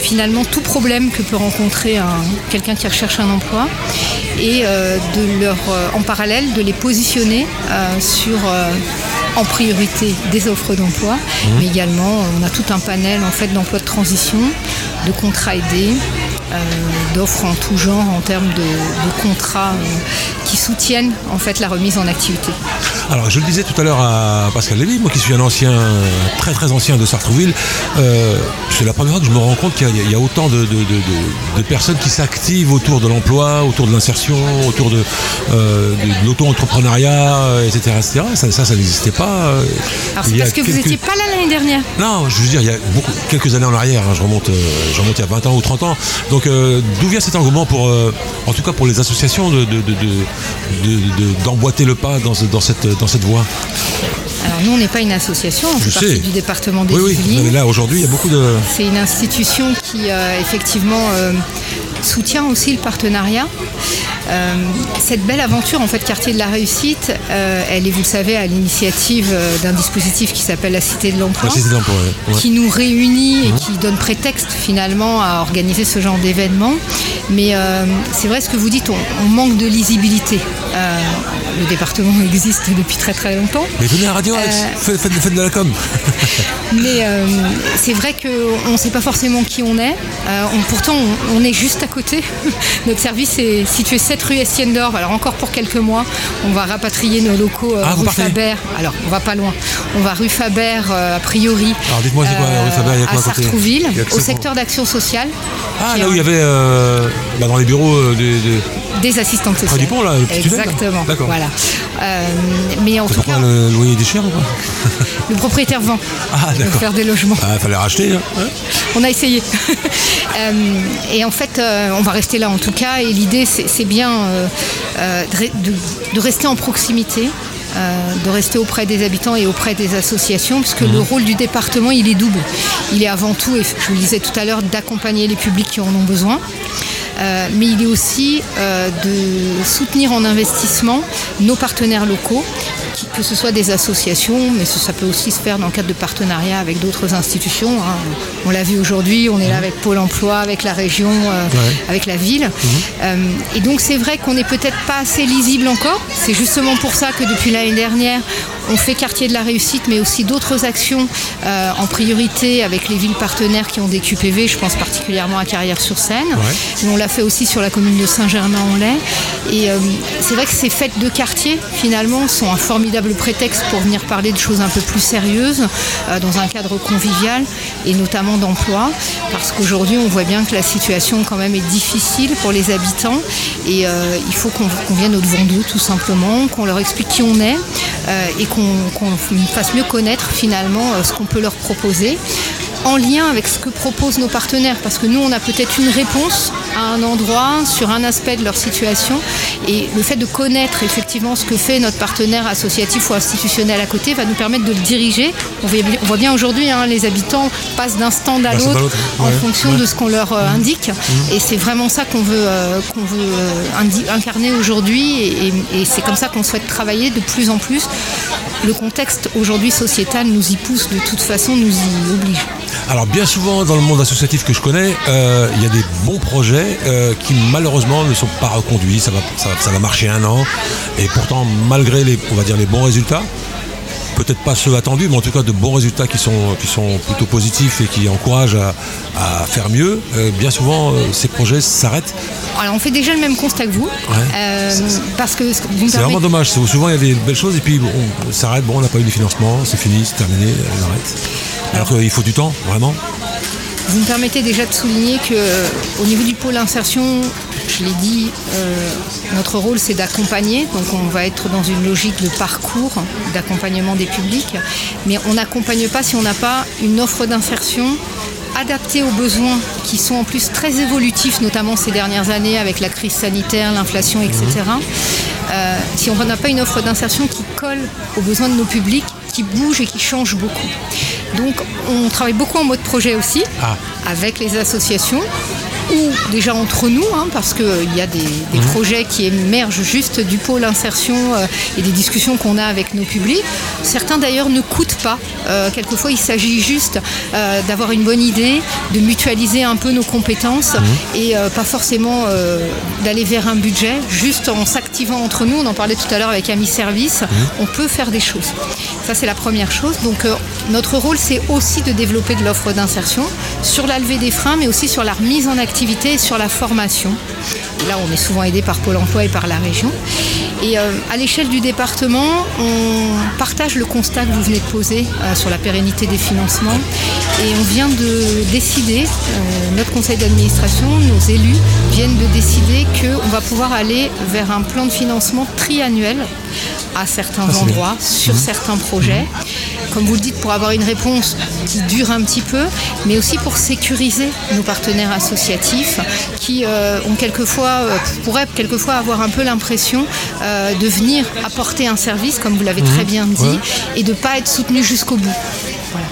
Finalement, tout problème que peut rencontrer un- quelqu'un qui recherche un emploi et euh, de leur, euh, en parallèle, de les positionner euh, sur en priorité des offres d'emploi, mais également on a tout un panel en fait d'emplois de transition, de contrats aidés, d'offres en tout genre en termes de, de contrats euh, qui soutiennent en fait la remise en activité.
Alors, je le disais tout à l'heure à Pascal Lévy, moi qui suis un ancien, très très ancien de Sartrouville, euh, c'est la première fois que je me rends compte qu'il y, a- il y a autant de, de- de- de- de personnes qui s'activent autour de l'emploi, autour de l'insertion, autour de, euh, l'auto-entrepreneuriat, euh, etc., etc. Ça, ça, ça n'existait pas. euh,
Alors c'est parce que vous n'étiez pas là l'année dernière.
Non, je veux dire, il y a beaucoup, quelques années en arrière, hein, je, remonte, euh, je remonte il y a 20 ans ou 30 ans. Donc, euh, d'où vient cet engouement pour, euh, en tout cas pour les associations, de, de- de- d'emboîter le pas dans, dans cette, dans cette voie?
Alors nous on n'est pas une association, on
Je
fait partie du département des
Oui, oui, mais là aujourd'hui, il y a beaucoup de.
C'est une institution qui effectivement soutient aussi le partenariat. Euh, cette belle aventure en fait quartier de la réussite, euh, elle est vous le savez à l'initiative euh, d'un dispositif qui s'appelle la Cité de l'emploi.
Ouais.
Qui nous réunit et qui donne prétexte finalement à organiser ce genre d'événement. Mais euh, c'est vrai ce que vous dites, on, on manque de lisibilité. Le département existe depuis très très longtemps.
Mais venez à Radio Axe,
Euh,
faites, faites- faites de la com.
Mais c'est vrai qu'on ne sait pas forcément qui on est. On- pourtant, on, on est juste à côté. Notre service est situé 7 rue Estienne d'Or. Alors encore pour quelques mois, on va rapatrier nos locaux euh,
Ah,
rue Faber. Alors on va pas loin. On va rue Faber euh, a priori.
Alors, dites-moi, c'est quoi, rue Faber, il y a quoi
à
à côté
Sartrouville, au secteur d'action sociale.
Ah, là où il y avait euh, bah, dans les bureaux euh, des. des-
des assistantes sociales.
du pont, là, le petit
Exactement.
D'accord.
Voilà. Euh, mais en tout
pourquoi
cas,
le loyer est cher ou quoi
le propriétaire vend
Ah,
pour
d'accord.
faire des logements.
Ah, fallait racheter. hein.
On a essayé. Euh, et en fait, euh, on va rester là en tout cas. Et l'idée, c'est bien euh, euh, de, re- de- de rester en proximité. euh, de rester auprès des habitants et auprès des associations, puisque le rôle du département, il est double. Il est avant tout, et je vous le disais tout à l'heure, d'accompagner les publics qui en ont besoin, Euh, mais il est aussi euh, de soutenir en investissement nos partenaires locaux, que ce soit des associations, mais ça, peut aussi se faire dans le cadre de partenariats avec d'autres institutions. hein. On l'a vu aujourd'hui, on est là avec Pôle Emploi, avec la région, euh, avec la ville. Euh, et donc c'est vrai qu'on n'est peut-être pas assez lisible encore. C'est justement pour ça que depuis l'année dernière, on fait quartier de la réussite, mais aussi d'autres actions euh, en priorité avec les villes partenaires qui ont des QPV. Je pense particulièrement à Carrière-sur-Seine. Mais on l'a fait aussi sur la commune de Saint-Germain-en-Laye. Et c'est vrai que ces fêtes de quartier, finalement, sont un formidable prétexte pour venir parler de choses un peu plus sérieuses, euh, dans un cadre convivial et notamment d'emploi. Parce qu'aujourd'hui, on voit bien que la situation, quand même, est difficile pour les habitants. Et euh, il faut qu'on vienne au-devant d'eux, tout simplement, qu'on leur explique qui on est euh, et qu'on fasse mieux connaître, finalement, ce qu'on peut leur proposer en lien avec ce que proposent nos partenaires, parce que nous, on a peut-être une réponse à un endroit, sur un aspect de leur situation, et le fait de connaître effectivement ce que fait notre partenaire associatif ou institutionnel à côté va nous permettre de le diriger. On voit bien, aujourd'hui, hein, les habitants passent d'un stand à l'autre en
ouais,
fonction
ouais.
de ce qu'on leur euh, indique, et c'est vraiment ça qu'on veut, euh, qu'on veut euh, incarner aujourd'hui, et, et- et c'est comme ça qu'on souhaite travailler de plus en plus. Le contexte aujourd'hui sociétal nous y pousse, de toute façon, nous y oblige.
Alors bien souvent dans le monde associatif que je connais, euh, il y a des bons projets euh, qui malheureusement ne sont pas reconduits. Ça va, marcher un an et pourtant malgré les bons résultats, peut-être pas ceux attendus, mais en tout cas de bons résultats qui sont, qui sont plutôt positifs et qui encouragent à, à faire mieux, euh, bien souvent euh, ces projets s'arrêtent.
Alors on fait déjà le même constat que vous, euh, parce que ce
C'est vraiment dommage. Souvent il y a des belles choses et puis bon, on s'arrête, bon on n'a pas eu les financements, c'est fini, c'est terminé, on arrête. Alors qu'il faut du temps, vraiment.
Vous me permettez déjà de souligner que au niveau du pôle insertion, je l'ai dit, euh, notre rôle c'est d'accompagner. Donc on va être dans une logique de parcours, d'accompagnement des publics. Mais on n'accompagne pas si on n'a pas une offre d'insertion adaptée aux besoins qui sont en plus très évolutifs, notamment ces dernières années avec la crise sanitaire, l'inflation, etc. Euh, si on n'a pas une offre d'insertion qui colle aux besoins de nos publics, qui bouge et qui change beaucoup. Donc on travaille beaucoup en mode projet aussi,
Ah.
avec les associations ou déjà entre nous, hein, parce qu'il y a des, des
Mhm.
projets qui émergent juste du pôle insertion euh, et des discussions qu'on a avec nos publics. Certains d'ailleurs ne coûtent pas. Euh, quelquefois, il s'agit juste euh, d'avoir une bonne idée, de mutualiser un peu nos compétences
Mhm.
et pas forcément d'aller vers un budget. Juste en s'activant entre nous, on en parlait tout à l'heure avec Amis Service,
Mhm.
on peut faire des choses. Ça, c'est la première chose. Donc, notre rôle, c'est aussi de développer de l'offre d'insertion sur la levée des freins, mais aussi sur la remise en activité et sur la formation. Là, on est souvent aidé par Pôle emploi et par la région. Et euh, à l'échelle du département, on partage le constat que vous venez de poser euh, sur la pérennité des financements. Et on vient de décider, euh, notre conseil d'administration, nos élus viennent de décider qu'on va pouvoir aller vers un plan de financement triannuel à certains endroits, sur certains projets. Comme vous le dites, pour avoir une réponse qui dure un petit peu, mais aussi pour sécuriser nos partenaires associatifs qui euh, ont quelquefois, euh, pourraient quelquefois avoir un peu l'impression euh, de venir apporter un service, comme vous l'avez très bien dit,
Ouais.
et de ne pas être soutenus jusqu'au bout. Voilà.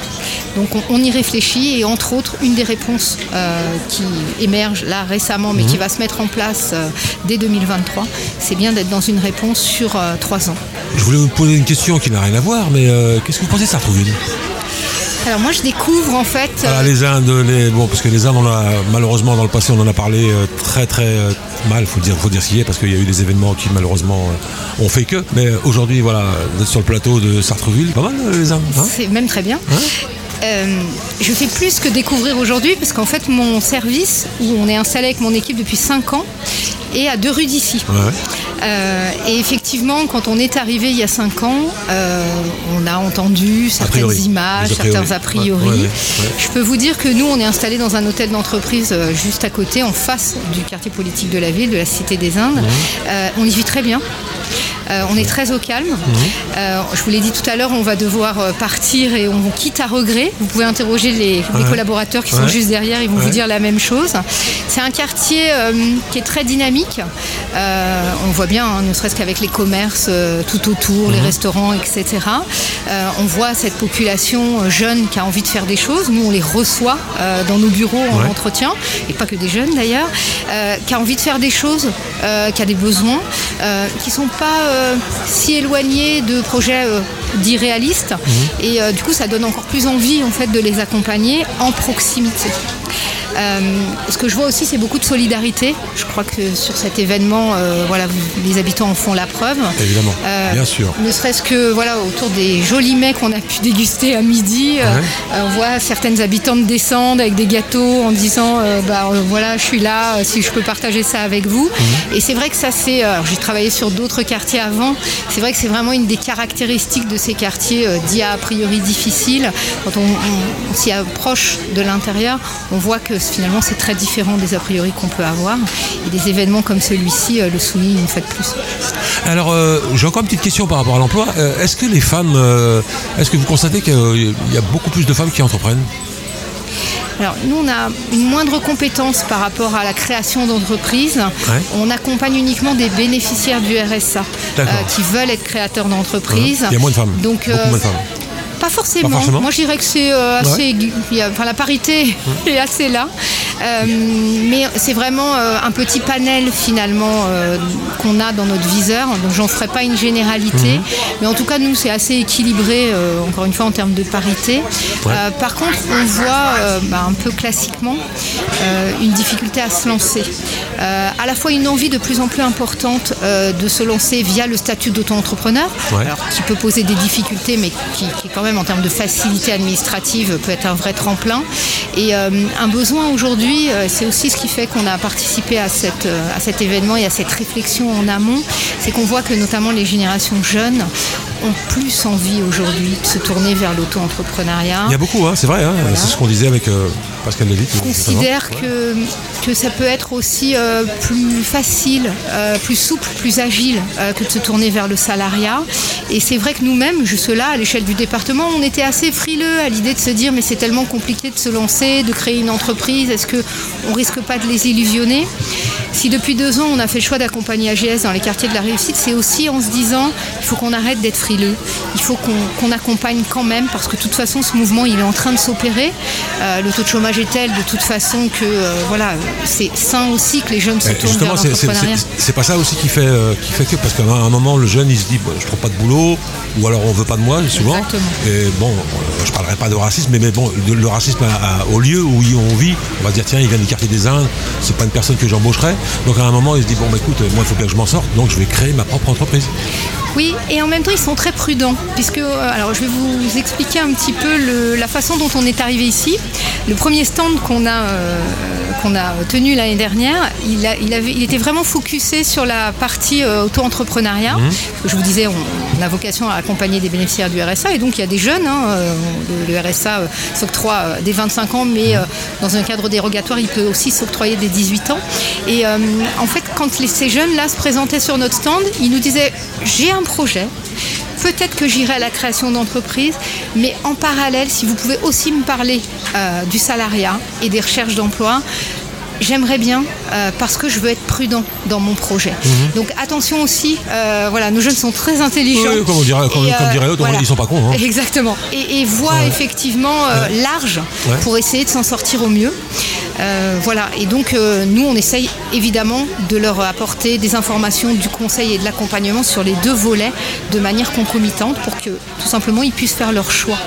Donc on, on y réfléchit et entre autres, une des réponses euh, qui émerge là récemment, mais qui va se mettre en place euh, dès 2023, c'est bien d'être dans une réponse sur euh, trois ans.
Je voulais vous poser une question qui n'a rien à voir, mais euh, qu'est-ce que vous pensez de Sartrouville?
Alors moi je découvre en fait... euh,
Voilà, les Indes, les, bon, parce que les Indes, on a, malheureusement, dans le passé, on en a parlé euh, très très euh, mal, faut dire, faut dire ce qu'il y est, parce qu'il y a eu des événements qui malheureusement euh, ont fait que. Mais euh, aujourd'hui, voilà, vous êtes sur le plateau de Sartreville, pas mal euh, les Indes. hein?
C'est même très bien. Euh, je fais plus que découvrir aujourd'hui parce qu'en fait mon service où on est installé avec mon équipe depuis 5 ans est à deux rues d'ici.
Ouais.
Euh, et effectivement, quand on est arrivé il y a 5 ans, euh, on a entendu certaines images,
a
certains a priori.
Ouais, ouais.
Je peux vous dire que nous, on est installé dans un hôtel d'entreprise euh, juste à côté, en face du quartier politique de la ville, de la Cité des Indes. Euh, on y vit très bien. Euh, on est très au calme. Euh, je vous l'ai dit tout à l'heure, on va devoir euh, partir et on quitte à regret. Vous pouvez interroger les,
Ouais.
collaborateurs qui sont juste derrière, ils vont
Ouais.
vous dire la même chose. C'est un quartier qui est très dynamique. On voit bien, hein, ne serait-ce qu'avec les commerces tout autour,
Mhm.
les restaurants, etc. On voit cette population jeune qui a envie de faire des choses. Nous, on les reçoit dans nos bureaux en entretien, et pas que des jeunes d'ailleurs, qui a envie de faire des choses, qui a des besoins, qui sont pas si éloignés de projets euh, dits réalistes.
Mhm.
Et euh, du coup, ça donne encore plus envie en fait de les accompagner en proximité. Euh, ce que je vois aussi, c'est beaucoup de solidarité. Je crois que sur cet événement, euh, voilà, les habitants en font la preuve.
Évidemment,
Euh,
bien sûr.
Ne serait-ce que voilà, autour des jolis mets qu'on a pu déguster à midi,
Ouais.
on voit certaines habitantes descendre avec des gâteaux en disant bah, voilà, je suis là, si je peux partager ça avec vous.
Mhm.
Et c'est vrai que ça, c'est. J'ai travaillé sur d'autres quartiers avant. C'est vrai que c'est vraiment une des caractéristiques de ces quartiers euh, dits a priori difficiles. Quand on, on- on s'y approche de l'intérieur, on voit que finalement c'est très différent des a priori qu'on peut avoir. Et des événements comme celui-ci euh, le soulignent une fois de plus.
Alors, euh, j'ai encore une petite question par rapport à l'emploi. Euh, est-ce que les femmes, est-ce que vous constatez qu'il y a beaucoup plus de femmes qui entreprennent?
Alors, nous, on a une moindre compétence par rapport à la création d'entreprises. On accompagne uniquement des bénéficiaires du RSA qui veulent être créateurs d'entreprises.
Il y a moins de femmes.
Donc, euh,
moins de femmes.
Pas forcément.
Pas forcément
Moi, je dirais que c'est euh, assez. enfin, la parité est assez là. Euh, mais c'est vraiment euh, un petit panel finalement euh, qu'on a dans notre viseur. Donc j'en ferai pas une généralité,
Mhm.
mais en tout cas nous c'est assez équilibré. encore une fois en termes de parité. Par contre, on voit bah, un peu classiquement une difficulté à se lancer. À la fois une envie de plus en plus importante de se lancer via le statut d'auto-entrepreneur,
Ouais.
qui peut poser des difficultés, mais qui, qui quand même en termes de facilité administrative peut être un vrai tremplin. Et un besoin aujourd'hui, euh, c'est aussi ce qui fait qu'on a participé à, cette, euh, à cet événement et à cette réflexion en amont, c'est qu'on voit que notamment les générations jeunes ont plus envie aujourd'hui de se tourner vers l'auto-entrepreneuriat.
Il y a beaucoup, hein, c'est vrai. hein, C'est ce qu'on disait avec euh, Pascal Lévite.
Je considère que, que ça peut être aussi euh, plus facile, euh, plus souple, plus agile que de se tourner vers le salariat. Et c'est vrai que nous-mêmes, jusque-là, à l'échelle du département, on était assez frileux à l'idée de se dire mais c'est tellement compliqué de se lancer, de créer une entreprise, est-ce qu'on risque pas de les illusionner Si depuis deux ans, on a fait le choix d'accompagner AGS dans les quartiers de la réussite, c'est aussi en se disant il faut qu'on arrête d'être frileux, il faut qu'on accompagne quand même, parce que de toute façon, ce mouvement, il est en train de s'opérer. Euh, le taux de chômage est tel de toute façon que euh, voilà, c'est sain aussi que les jeunes se
Eh,
tournent vers l'entrepreneuriat.
c'est- pas ça aussi qui fait, euh, qui fait que, parce qu'à un moment, le jeune, il se dit, bon, je trouve pas de boulot, ou alors on veut pas de moi, souvent.
Exactement.
Et bon, je parlerai pas de racisme, mais, mais bon, le racisme au lieu où on vit, on va se tiens, il vient du quartier des Indes, c'est pas une personne que j'embaucherai. Donc à un moment, il se dit, bon, bah, écoute, moi, il faut que je m'en sorte, donc je vais créer ma propre entreprise.
Oui, et en même temps, ils sont très prudents, puisque, euh, alors je vais vous expliquer un petit peu la façon dont on est arrivé ici. Le premier stand qu'on a, euh, qu'on a tenu l'année dernière, il, a- il avait, il était vraiment focusé sur la partie euh, auto-entrepreneuriat. Que Je vous disais, on, on a vocation à accompagner des bénéficiaires du RSA, et donc il y a des jeunes. hein, euh, le, le RSA euh, s'octroie des 25 ans, mais dans un cadre dérogatoire, il peut aussi s'octroyer des 18 ans. Et euh, en fait, quand les- ces jeunes-là se présentaient sur notre stand, ils nous disaient j'ai un projet. Peut-être que j'irai à la création d'entreprise, mais en parallèle, si vous pouvez aussi me parler euh, du salariat et des recherches d'emploi, j'aimerais bien euh, parce que je veux être prudent dans mon projet. Donc attention aussi, euh, voilà, nos jeunes sont très intelligents.
Mhm. Oui, comme on dirait- comme-
Et,
comme dirait l'autre, ils sont pas cons, hein.
Exactement. Et, et voient effectivement large
Ouais.
pour essayer de s'en sortir au mieux. Euh, voilà, et donc euh, nous on essaye évidemment de leur apporter des informations, du conseil et de l'accompagnement sur les deux volets de manière concomitante pour que tout simplement ils puissent faire leur choix.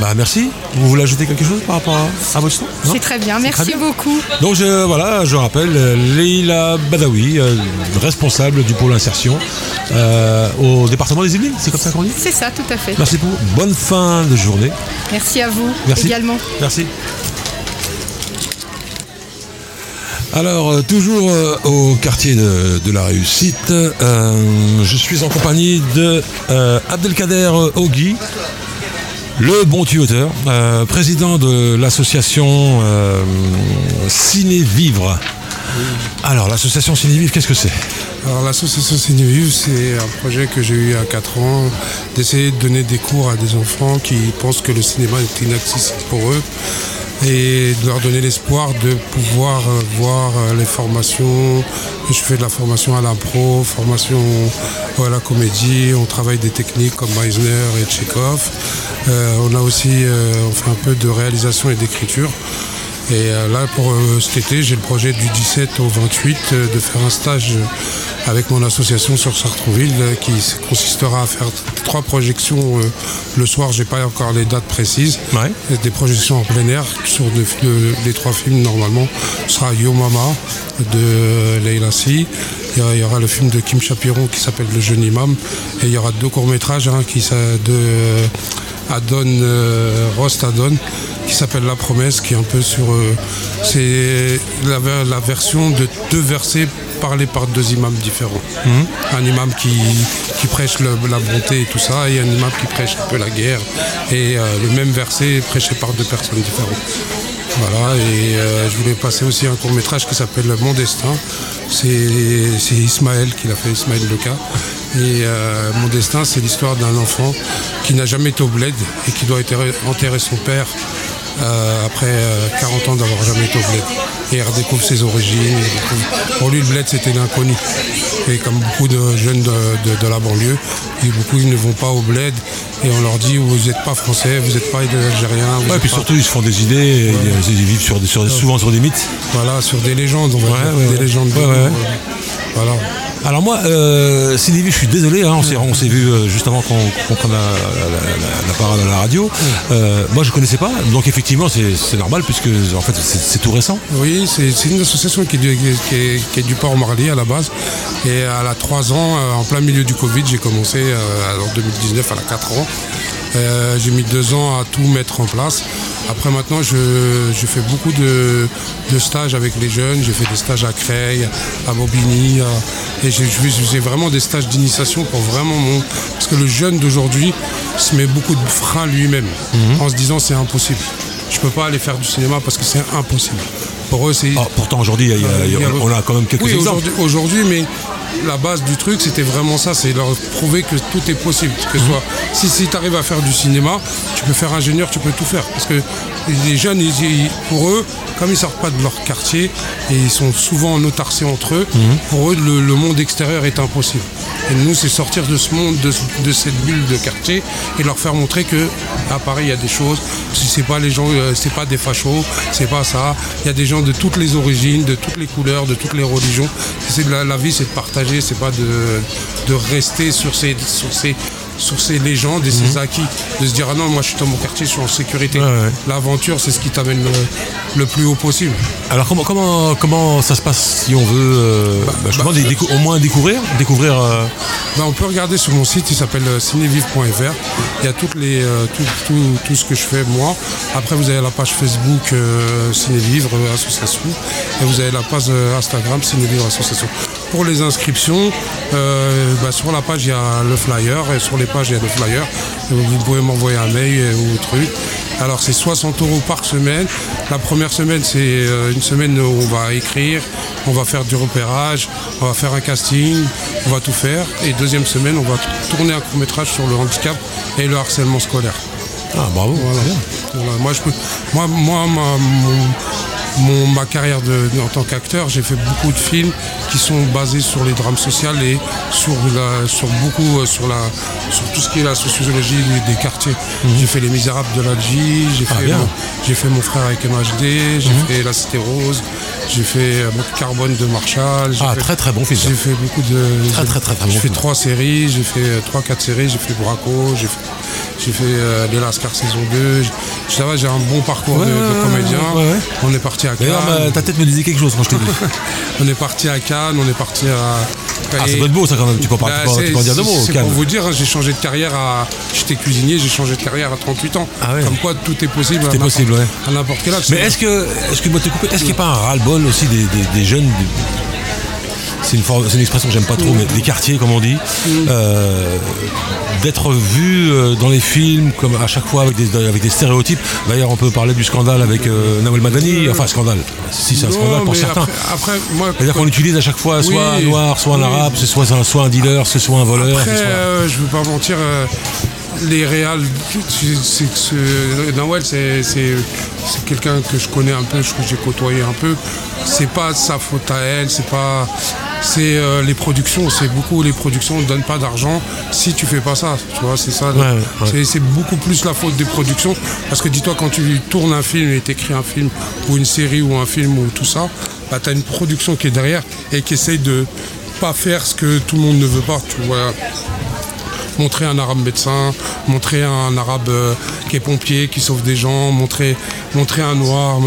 Bah, merci. Vous voulez ajouter quelque chose par rapport à, à votre Non?
C'est très bien, merci
très bien.
beaucoup.
Donc je, voilà, je rappelle, euh, Leila Badawi, euh, responsable du pôle insertion euh, au département des Yvelines, c'est comme ça qu'on dit?
C'est ça, tout à fait.
Merci beaucoup. Bonne fin de journée.
Merci à vous
Merci.
également.
Merci. Alors, euh, toujours euh, au quartier de, la réussite, euh, je suis en compagnie de Abdelkader Ogui, le bon tuyauteur, président de l'association Ciné Vivre. Alors, l'association Ciné Vivre, qu'est-ce que c'est?
Alors l'association Cinévive, c'est un projet que j'ai eu a 4 ans, d'essayer de donner des cours à des enfants qui pensent que le cinéma est inaccessible pour eux et de leur donner l'espoir de pouvoir euh, voir euh, les formations. Je fais de la formation à l'impro, formation à la comédie, on travaille des techniques comme Meisner et Tchekhov. Euh, on a aussi euh, on fait un peu de réalisation et d'écriture. Et euh, là, pour euh, cet été, j'ai le projet du 17 au 28 euh, de faire un stage avec mon association sur Sartrouville qui consistera à faire trois projections le soir. J'ai pas encore les dates précises.
Ouais.
Des projections en plein air sur de- de- les trois films normalement. Ce sera Yo Mama de Leila Si. Il y aura- le film de Kim Chapiron qui s'appelle Le jeune imam. Et il y aura deux courts-métrages hein, qui, de Adon, euh, Rost Adon, qui s'appelle La Promesse, qui est un peu sur. euh, c'est la, ver- la version de deux versets parlés par deux imams différents. Un imam qui, qui prêche le- la bonté et tout ça, et un imam qui prêche un peu la guerre. Et euh, le même verset prêché par deux personnes différentes. Voilà, et euh, je voulais passer aussi un court métrage qui s'appelle Mon Destin. C'est c'est Ismaël qui l'a fait, Ismaël Leca. Et euh, Mon Destin, c'est l'histoire d'un enfant qui n'a jamais été au bled et qui doit enterrer, son père euh, après 40 ans d'avoir jamais été au bled. Et il redécouvre ses origines. Pour lui, le bled, c'était l'inconnu. Et comme beaucoup de jeunes de, la banlieue, beaucoup ils ne vont pas au bled et on leur dit vous n'êtes pas français, vous n'êtes pas algérien.
Ouais, puis surtout ils se font des idées, ils vivent sur, souvent sur des mythes.
Voilà, sur des légendes, on va dire, des légendes.
Voilà. Alors moi, euh, je suis désolé, hein, on s'est vu euh, juste avant qu'on prenne la, parole à la radio. Euh, moi je ne connaissais pas, donc effectivement c'est normal puisque en fait c'est tout récent.
Oui, c'est une association qui est, du, port Marly à la base. Et elle a trois ans, euh, en plein milieu du Covid, j'ai commencé en 2019, elle a quatre ans. J'ai mis deux ans à tout mettre en place. Après maintenant, je, fais beaucoup de, stages avec les jeunes. J'ai fait des stages à Creil, à Bobigny. et j'ai vraiment des stages d'initiation pour vraiment mon... Parce que le jeune d'aujourd'hui se met beaucoup de freins lui-même mhm. en se disant c'est impossible. Je ne peux pas aller faire du cinéma parce que c'est impossible.
Pour eux, c'est... Ah, pourtant aujourd'hui, on a quand même quelques oui,
Aujourd'hui, mais la base du truc, c'était vraiment ça, c'est leur prouver que tout est possible. Que soit, si, si tu arrives à faire du cinéma, tu peux faire ingénieur, tu peux tout faire. Parce que les jeunes, pour eux, comme ils sortent pas de leur quartier et ils sont souvent en autarcie entre eux, mhm. pour eux, le, monde extérieur est impossible. Et nous, c'est sortir de ce monde, de, cette bulle de quartier et leur faire montrer que, à Paris, il y a des choses. Si c'est pas les gens, euh, c'est pas des fachos, c'est pas ça. Il y a des gens de toutes les origines, de toutes les couleurs, de toutes les religions. C'est la, la vie, c'est de partager, c'est pas de, de rester sur ces, sur ces sur ces légendes et ces mhm. acquis. De se dire, ah non, moi je suis dans mon quartier, je suis en sécurité. L'aventure, c'est ce qui t'amène le, plus haut possible.
Alors comment, comment, comment ça se passe si on veut euh, bah, bah, bah, au moins découvrir, découvrir euh,
On peut regarder sur mon site, il s'appelle euh, cinévive.fr. Il y a toutes les, tout, tout, ce que je fais moi. Après, vous avez la page Facebook Cinévivre Association et vous avez la page Instagram Cinévivre Association. Pour les inscriptions, sur la page, il y a le flyer et sur les pages, il y a le flyer. Vous pouvez m'envoyer un mail ou truc. Alors c'est 60 euros par semaine. La première semaine, c'est euh, une semaine où on va écrire, on va faire du repérage, on va faire un casting, on va tout faire. Et deuxième semaine, on va tourner un court métrage sur le handicap et le harcèlement scolaire.
Ah bravo.
Moi, je peux, moi, moi ma carrière en tant qu'acteur, j'ai fait beaucoup de films qui sont basés sur les drames sociaux et sur, beaucoup euh, sur, la, sur tout ce qui est la sociologie des, quartiers. Mhm. J'ai fait Les Misérables de l'Algie, j'ai ah, fait, fait, Mon frère avec MHD, j'ai mhm. fait La Cité Rose, j'ai fait euh, Carbone de Marshall.
Ah, très très bon film.
J'ai fait beaucoup de.
Très très très, très
bon J'ai fait trois séries, j'ai fait euh, trois, quatre séries, j'ai fait Braco, j'ai fait j'ai fait euh, Les Lascar saison 2. Ça va, j'ai un bon parcours de, comédien. on est parti à Cannes.
ta tête me disait quelque chose quand je t'ai vu.
on est parti à Cannes, on est parti à.
Ah, ça doit être beau ça quand même, tu peux pas, bah, dire de mots.
C'est pour vous dire, hein, j'ai changé de carrière à. J'étais cuisinier, j'ai changé de carrière à 38 ans. Ah Comme quoi tout est possible.
Tout est possible, ouais.
À n'importe quel âge.
Mais est-ce que, est-ce que, est-ce qu'il n'y a pas un ras-le-bol aussi des, des jeunes c'est une, expression que j'aime pas trop, mais des quartiers, comme on dit, euh, d'être vu euh, dans les films, comme à chaque fois avec des, stéréotypes. D'ailleurs, on peut parler du scandale avec euh, Nawel Madani, enfin scandale, si c'est un scandale pour certains.
Après,
C'est-à-dire qu'on utilise à chaque fois soit un noir, soit un arabe, soit, soit un dealer, soit un voleur.
Après, je veux pas mentir les réals, Nawel, c'est quelqu'un que je connais un peu, que j'ai côtoyé un peu. C'est pas sa faute à elle, c'est pas c'est euh, les productions, c'est beaucoup les productions ne donnent pas d'argent si tu fais pas ça, tu vois, c'est ça. C'est beaucoup plus la faute des productions parce que dis-toi quand tu tournes un film et t'écris un film ou une série ou un film ou tout ça, bah as une production qui est derrière et qui essaye de pas faire ce que tout le monde ne veut pas, tu vois montrer un arabe médecin, montrer un arabe euh, qui est pompier, qui sauve des gens, montrer, montrer un noir.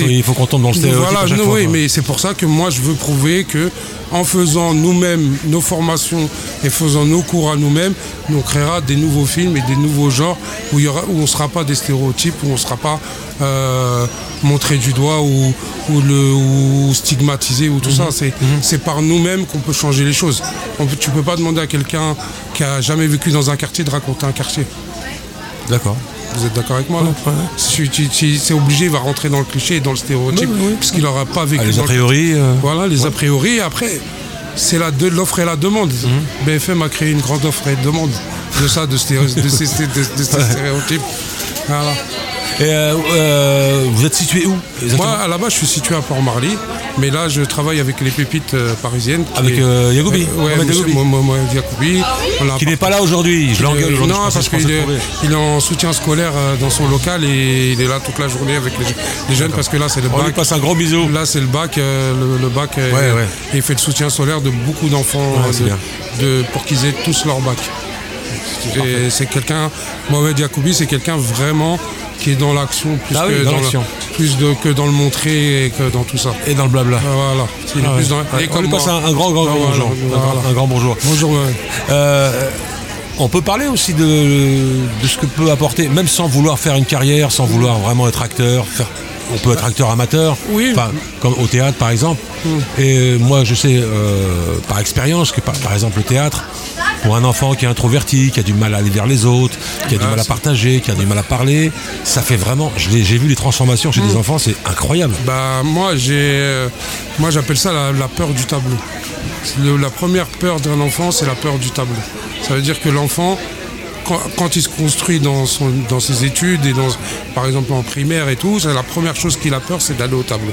il faut qu'on tombe dans le stéréotype. Voilà,
oui, mais c'est pour ça que moi je veux prouver que en faisant nous-mêmes nos formations et faisant nos cours à nous-mêmes, on créera des nouveaux films et des nouveaux genres où, il où on ne sera pas des stéréotypes, où on ne sera pas euh, montré du doigt ou, le, stigmatisé ou tout ça. Mhm. Mhm. C'est par nous-mêmes qu'on peut changer les choses. tu ne peux pas demander à quelqu'un qui a jamais vécu dans un quartier de raconter un quartier.
D'accord.
Vous êtes d'accord avec moi C'est obligé, il va rentrer dans le cliché et dans le stéréotype, puisqu'il n'aura pas vécu.
Ah, les a priori.
Euh, voilà, les a priori. Après, c'est l'offre et la demande. Mhm. BFM a créé une grande offre et demande de ça, de, ces, stéréotypes. Voilà.
Et euh, euh, vous êtes situé où exactement
Moi, à la base, je suis situé à Port-Marly, mais là, je travaille avec les pépites euh, parisiennes.
Avec Yagoubi.
On a
Qui n'est pas là aujourd'hui. Je l'engueule aujourd'hui.
Non, parce qu'il est, il est en soutien scolaire dans son local et il est là toute la journée avec les, les jeunes parce que là c'est le
On lui
bac.
passe un gros bisou.
Là c'est le bac, le, le bac
Ouais, ouais.
et il fait le soutien scolaire de beaucoup d'enfants
Ouais, c'est
de-
bien.
de- pour qu'ils aient tous leur bac. C'est quelqu'un, Mohamed Yacoubi, c'est quelqu'un vraiment qui est dans l'action plus,
Ah oui,
que,
dans
le-
l'action.
plus de- que dans le montrer et que dans tout ça.
Et dans le blabla.
Ah, Voilà. Il est
Ah ouais.
plus dans-
Ouais,
il est
on lui passe un, un grand, grand,
Ah, voilà,
bonjour. Un grand-
voilà.
Un grand bonjour.
Bonjour.
Euh, on peut parler aussi de, de ce que peut apporter, même sans vouloir faire une carrière, sans vouloir vraiment être acteur. faire- on peut être acteur amateur,
Oui.
comme au théâtre par exemple. Et moi, je sais euh, par expérience que par, par exemple le théâtre, pour un enfant qui est introverti, qui a du mal à aller vers les autres, qui a du
Ah,
mal à partager, qui a du mal à parler, ça fait vraiment. J'ai vu les transformations chez des enfants, c'est incroyable.
Bah moi j'ai euh, moi j'appelle ça la, la peur du tableau. Le- la première peur d'un enfant c'est la peur du tableau. Ça veut dire que l'enfant quand, quand il se construit dans, son, dans ses études et dans, par exemple en primaire et tout, la première chose qu'il a peur, c'est d'aller au tableau.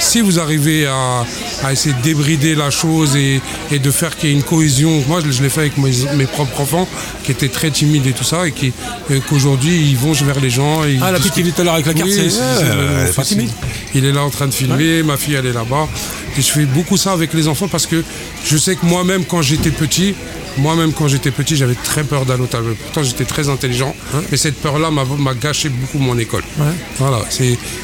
Si vous arrivez à, à essayer de débrider la chose et, et de faire qu'il y ait une cohésion, moi je, je l'ai fait avec mes, mes propres enfants qui étaient très timides et tout ça et qu'aujourd'hui ils vont vers les gens. Et
Ah, la petite qui est tout à l'heure avec la carte,
Oui,
c'est-
fils,
timide.
il est là en train de filmer, ma fille elle est là-bas. Et je fais beaucoup ça avec les enfants parce que je sais que moi-même quand j'étais petit, moi-même quand j'étais petit, j'avais très peur d'aller au tableau. Pourtant j'étais très intelligent, et cette peur-là m'a gâché beaucoup mon école. Voilà,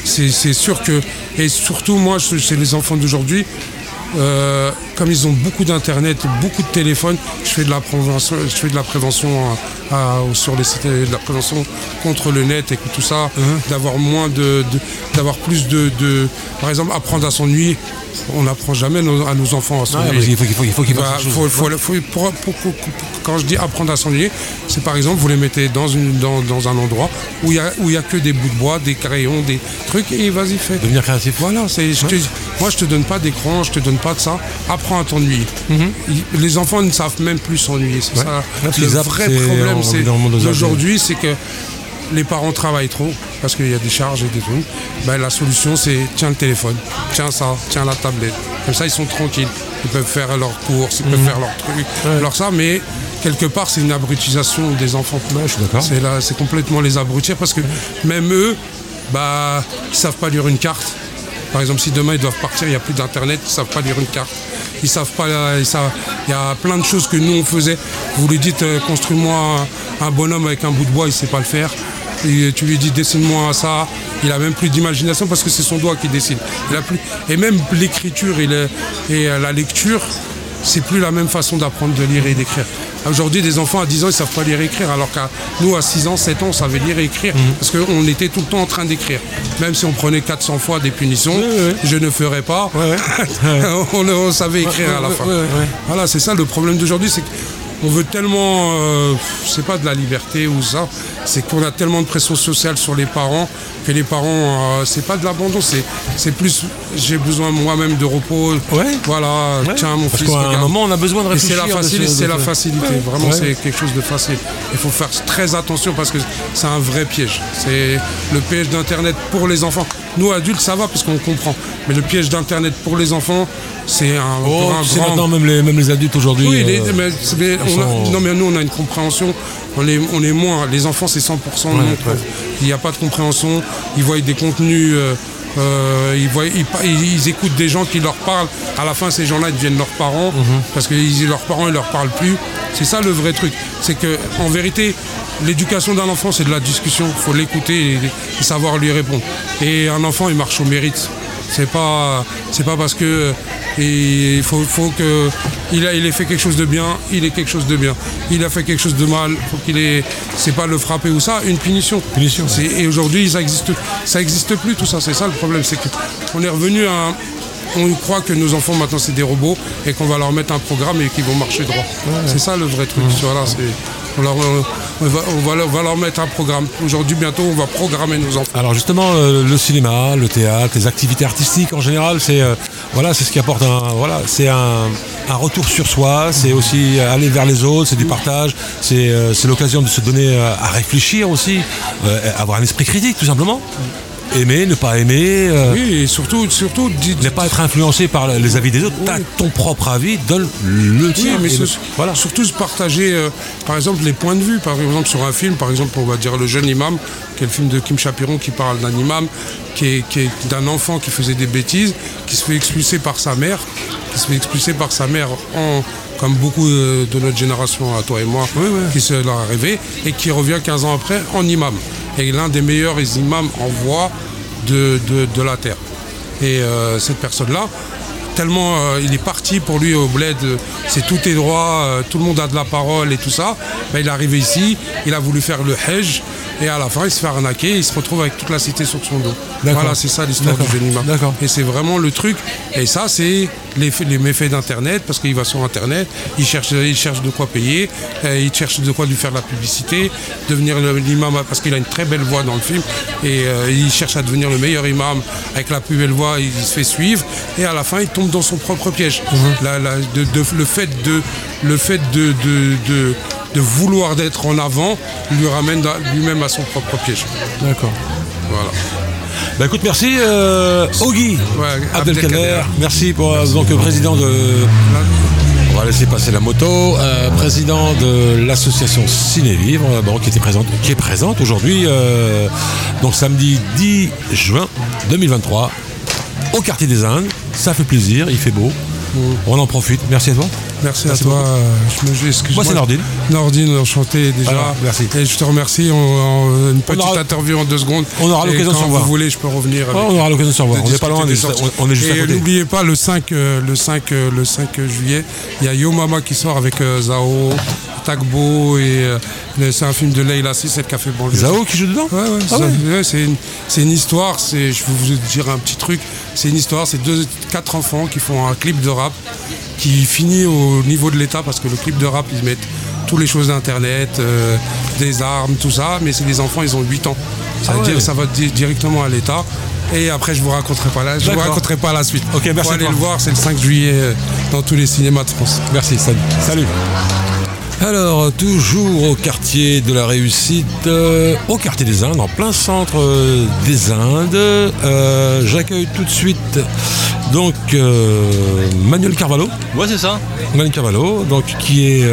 c'est sûr que et surtout moi chez les enfants d'aujourd'hui. euh, comme ils ont beaucoup d'internet, beaucoup de téléphones, je fais de la prévention, je fais de la prévention à- à- sur les sites, de la prévention contre le net et tout ça, d'avoir moins de, d'avoir plus de, de- par exemple, apprendre à s'ennuyer. On n'apprend jamais nos- à nos enfants à s'ennuyer.
qu'il faut qu'il faut, il faut
Bah,
quelque
faut-
chose.
faut- faut- pour- pour- pour- quand je dis apprendre à s'ennuyer, c'est par exemple, vous les mettez dans, une, dans, dans un endroit où il n'y a, où il y a que des bouts de bois, des crayons, des trucs, et vas-y, fais.
Devenir créatif.
Voilà, c'est, moi je te donne pas d'écran, je te donne pas de ça. Apprends à t'ennuyer. Ils- Les enfants ne savent même plus s'ennuyer. C'est ça. Le vrai problème d'aujourd'hui, c'est que les parents travaillent trop parce qu'il y a des charges et des trucs. Ben, la solution c'est tiens le téléphone, tiens ça, tiens la tablette. Comme ça ils sont tranquilles. Ils peuvent faire leurs courses, ils
Mhm.
peuvent faire leurs trucs, leur ça, mais quelque part c'est une abrutisation des enfants.
je suis d'accord.
C'est là, c'est complètement les abrutir parce que même eux, bah, ils savent pas lire une carte. Par exemple, si demain ils doivent partir, il n'y a plus d'internet, ils savent pas lire une carte. Il y a plein de choses que nous on faisait. Vous lui dites euh, construis-moi un, bonhomme avec un bout de bois, il sait pas le faire. Tu lui dis dessine-moi ça, il a même plus d'imagination parce que c'est son doigt qui dessine. Et même l'écriture et, et euh, la lecture, c'est plus la même façon d'apprendre de lire et d'écrire. Aujourd'hui, des enfants à 10 ans, ils savent pas lire et écrire, alors qu'à nous, à 6 ans, 7 ans, on savait lire et écrire,
Mhm.
parce qu'on était tout le temps en train d'écrire. Même si on prenait 400 fois des punitions, je ne ferai pas, on, on savait écrire à la fin. Voilà, c'est ça le problème d'aujourd'hui, c'est qu'on veut tellement, euh, c'est pas de la liberté ou ça, c'est qu'on a tellement de pression sociale sur les parents que les parents, euh, c'est pas de l'abandon, c'est, c'est plus, j'ai besoin moi-même de repos.
Ouais.
Voilà,
Ouais.
tiens mon
Parce
fils.
qu'à un moment, on a besoin de
Et c'est
réfléchir.
la,
de
facili-
se-
c'est la facilité,
Ouais.
vraiment
Ouais.
c'est quelque chose de facile. Il faut faire très attention parce que c'est un vrai piège. C'est le piège d'Internet pour les enfants. Nous adultes ça va parce qu'on comprend. Mais le piège d'Internet pour les enfants, c'est un,
Oh,
un grand...
maintenant, même les, même les adultes aujourd'hui.
Oui, les-
euh,
mais, on a- non mais nous on a une compréhension, on est, on est moins, les enfants c'est 100% non.
ouais.
Il n'y a pas de compréhension, ils voient des contenus, euh, euh, ils, voient, ils, pa- ils- ils écoutent des gens qui leur parlent, à la fin ces gens-là deviennent leurs parents,
Mhm.
parce que ils- leurs parents ne leur parlent plus. C'est ça le vrai truc, c'est que en vérité, l'éducation d'un enfant c'est de la discussion, il faut l'écouter et, et savoir lui répondre. Et un enfant il marche au mérite. C'est pas, c'est pas parce que et il faut, faut que il a, il ait fait quelque chose de bien, il est quelque chose de bien. Il a fait quelque chose de mal, faut qu'il ait, c'est pas le frapper ou ça, une punition.
Punition.
Et aujourd'hui ça existe, ça existe plus tout ça. C'est ça le problème, c'est que on est revenu à on croit que nos enfants maintenant c'est des robots et qu'on va leur mettre un programme et qu'ils vont marcher droit. C'est ça le vrai truc. Voilà, c'est, on, leur- on va, leur- mettre un programme. Aujourd'hui, bientôt, on va programmer nos enfants.
Alors justement, euh, le cinéma, le théâtre, les activités artistiques en général, c'est euh, voilà, c'est ce qui apporte un, voilà, c'est un, un retour sur soi, c'est aussi aller vers les autres, c'est du partage, c'est euh, l'occasion de se donner à réfléchir aussi, avoir un esprit critique tout simplement. Aimer, ne pas aimer, euh,
Oui, et surtout, surtout
ne pas être influencé par les avis des autres. T'as ton propre avis, donne le
Oui,
tien.
mais
Et
ce-
le- voilà.
surtout se partager, euh, par exemple, les points de vue. Par exemple, sur un film, par exemple, on va dire Le jeune imam, qui est le film de Kim Chapiron qui parle d'un imam, qui est, qui est d'un enfant qui faisait des bêtises, qui se fait expulser par sa mère, qui se fait expulser par sa mère en comme beaucoup euh, de notre génération, à toi et moi, qui se l'a rêvé, et qui revient 15 ans après en imam. Et l'un des meilleurs imams en voix de, de, de la terre. Et euh, cette personne-là, tellement euh, il est parti pour lui au bled, euh, c'est tout est droit, euh, tout le monde a de la parole et tout ça. Ben, il est arrivé ici, il a voulu faire le Hajj et à la fin il se fait arnaquer, il se retrouve avec toute la cité sur son dos. Voilà, c'est ça l'histoire du
D'accord.
jeune imam.
D'accord.
Et c'est vraiment le truc. Et ça, c'est les, les méfaits d'Internet, parce qu'il va sur Internet, il cherche, il cherche de quoi payer, euh, il cherche de quoi lui faire de la publicité, devenir l'imam, parce qu'il a une très belle voix dans le film, et euh, il cherche à devenir le meilleur imam avec la plus belle voix, il se fait suivre, et à la fin, il tombe dans son propre piège. La- la- de- de- le fait de, le fait de, de, de- vouloir d'être en avant lui ramène lui-même à son propre piège.
D'accord.
Voilà.
Bah écoute, merci euh, Ogui
Ouais,
Abdelkader.
Abdelkader.
Merci pour donc euh, président de. On va laisser passer la moto. euh, président de l'association Ciné Vivre, euh, bon, qui était présente, qui est présente aujourd'hui, euh, donc samedi 10 juin 2023, au quartier des Indes. Ça fait plaisir, il fait beau. On en profite. Merci à toi.
Merci,
Merci
à toi.
beaucoup.
euh, Je me.
Moi, c'est Nordine.
Nordine, enchanté déjà.
Alors, merci.
Et je te remercie. On, on- une petite
aura-
interview en deux secondes.
on aura l'occasion de se revoir.
vous voulez, je peux revenir.
Oh, on aura l'occasion de se revoir. On n'est pas loin, on est juste, on- on est juste à
Et
côté.
n'oubliez pas, le 5, euh, le 5, euh, le 5 juillet, il y a Yo Mama qui sort avec Zao, Tagbo et c'est un film de Leila Si, c'est le café banlieue.
Zao qui joue dedans?
Ouais, ouais,
Ah
ça-
ouais.
ouais, c'est une, c'est une histoire, c'est, je vais vous dire un petit truc, c'est une histoire, c'est deux, quatre enfants qui font un clip de rap qui finit au niveau de l'État parce que le clip de rap, ils mettent toutes les choses d'Internet, euh, des armes, tout ça, mais c'est des enfants, ils ont 8 ans. Ça veut
Ah
dire
ouais.
que ça va di- directement à l'État. Et après, je vous raconterai pas la, je vous raconterai pas la suite.
Ok, merci
aller le voir, c'est le 5 juillet euh, dans tous les cinémas de France.
Merci, salut. Salut. Alors, toujours au quartier de la réussite, euh, au quartier des Indes, en plein centre euh, des Indes. Euh, J'accueille tout de suite donc Manuel Carvalho.
Ouais, c'est ça.
Manuel Carvalho, donc qui est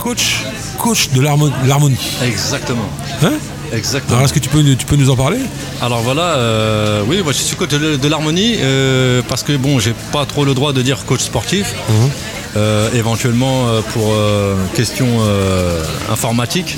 coach, coach de l'harmo- l'harmonie.
Exactement.
Hein?
Exactement.
Alors, est-ce que tu peux, tu peux nous en parler?
Alors voilà, euh, oui, moi je suis coach de, de l'harmonie euh, parce que bon, j'ai pas trop le droit de dire coach sportif. Euh, éventuellement euh, pour euh, question euh, informatique.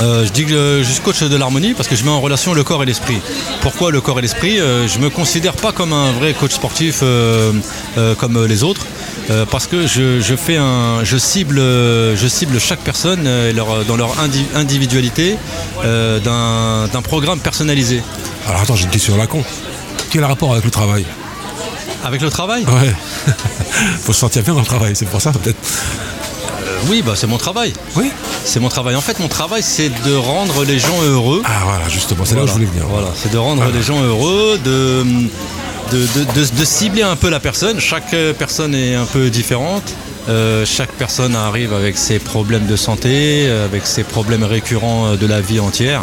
Euh, je dis que je suis coach de l'harmonie parce que je mets en relation le corps et l'esprit. Pourquoi le corps et l'esprit? Euh, Je me considère pas comme un vrai coach sportif euh, euh, comme les autres. euh, parce que je, je fais un, je cible, euh, je cible chaque personne euh, dans leur indi- individualité euh, d'un programme personnalisé.
Alors, attends, j'ai une question à la con. Quel rapport avec le travail?
Avec le travail
Ouais. Faut se sentir bien dans le travail, c'est pour ça peut-être.
Oui, bah c'est mon travail.
Oui
C'est mon travail. En fait, mon travail, c'est de rendre les gens heureux.
Ah voilà, justement, c'est là où je voulais venir.
Voilà, c'est de rendre les gens heureux, de, de, de- de- de cibler un peu la personne. Chaque euh, personne est un peu différente. Euh, chaque personne arrive avec ses problèmes de santé, euh, avec ses problèmes récurrents euh, de la vie entière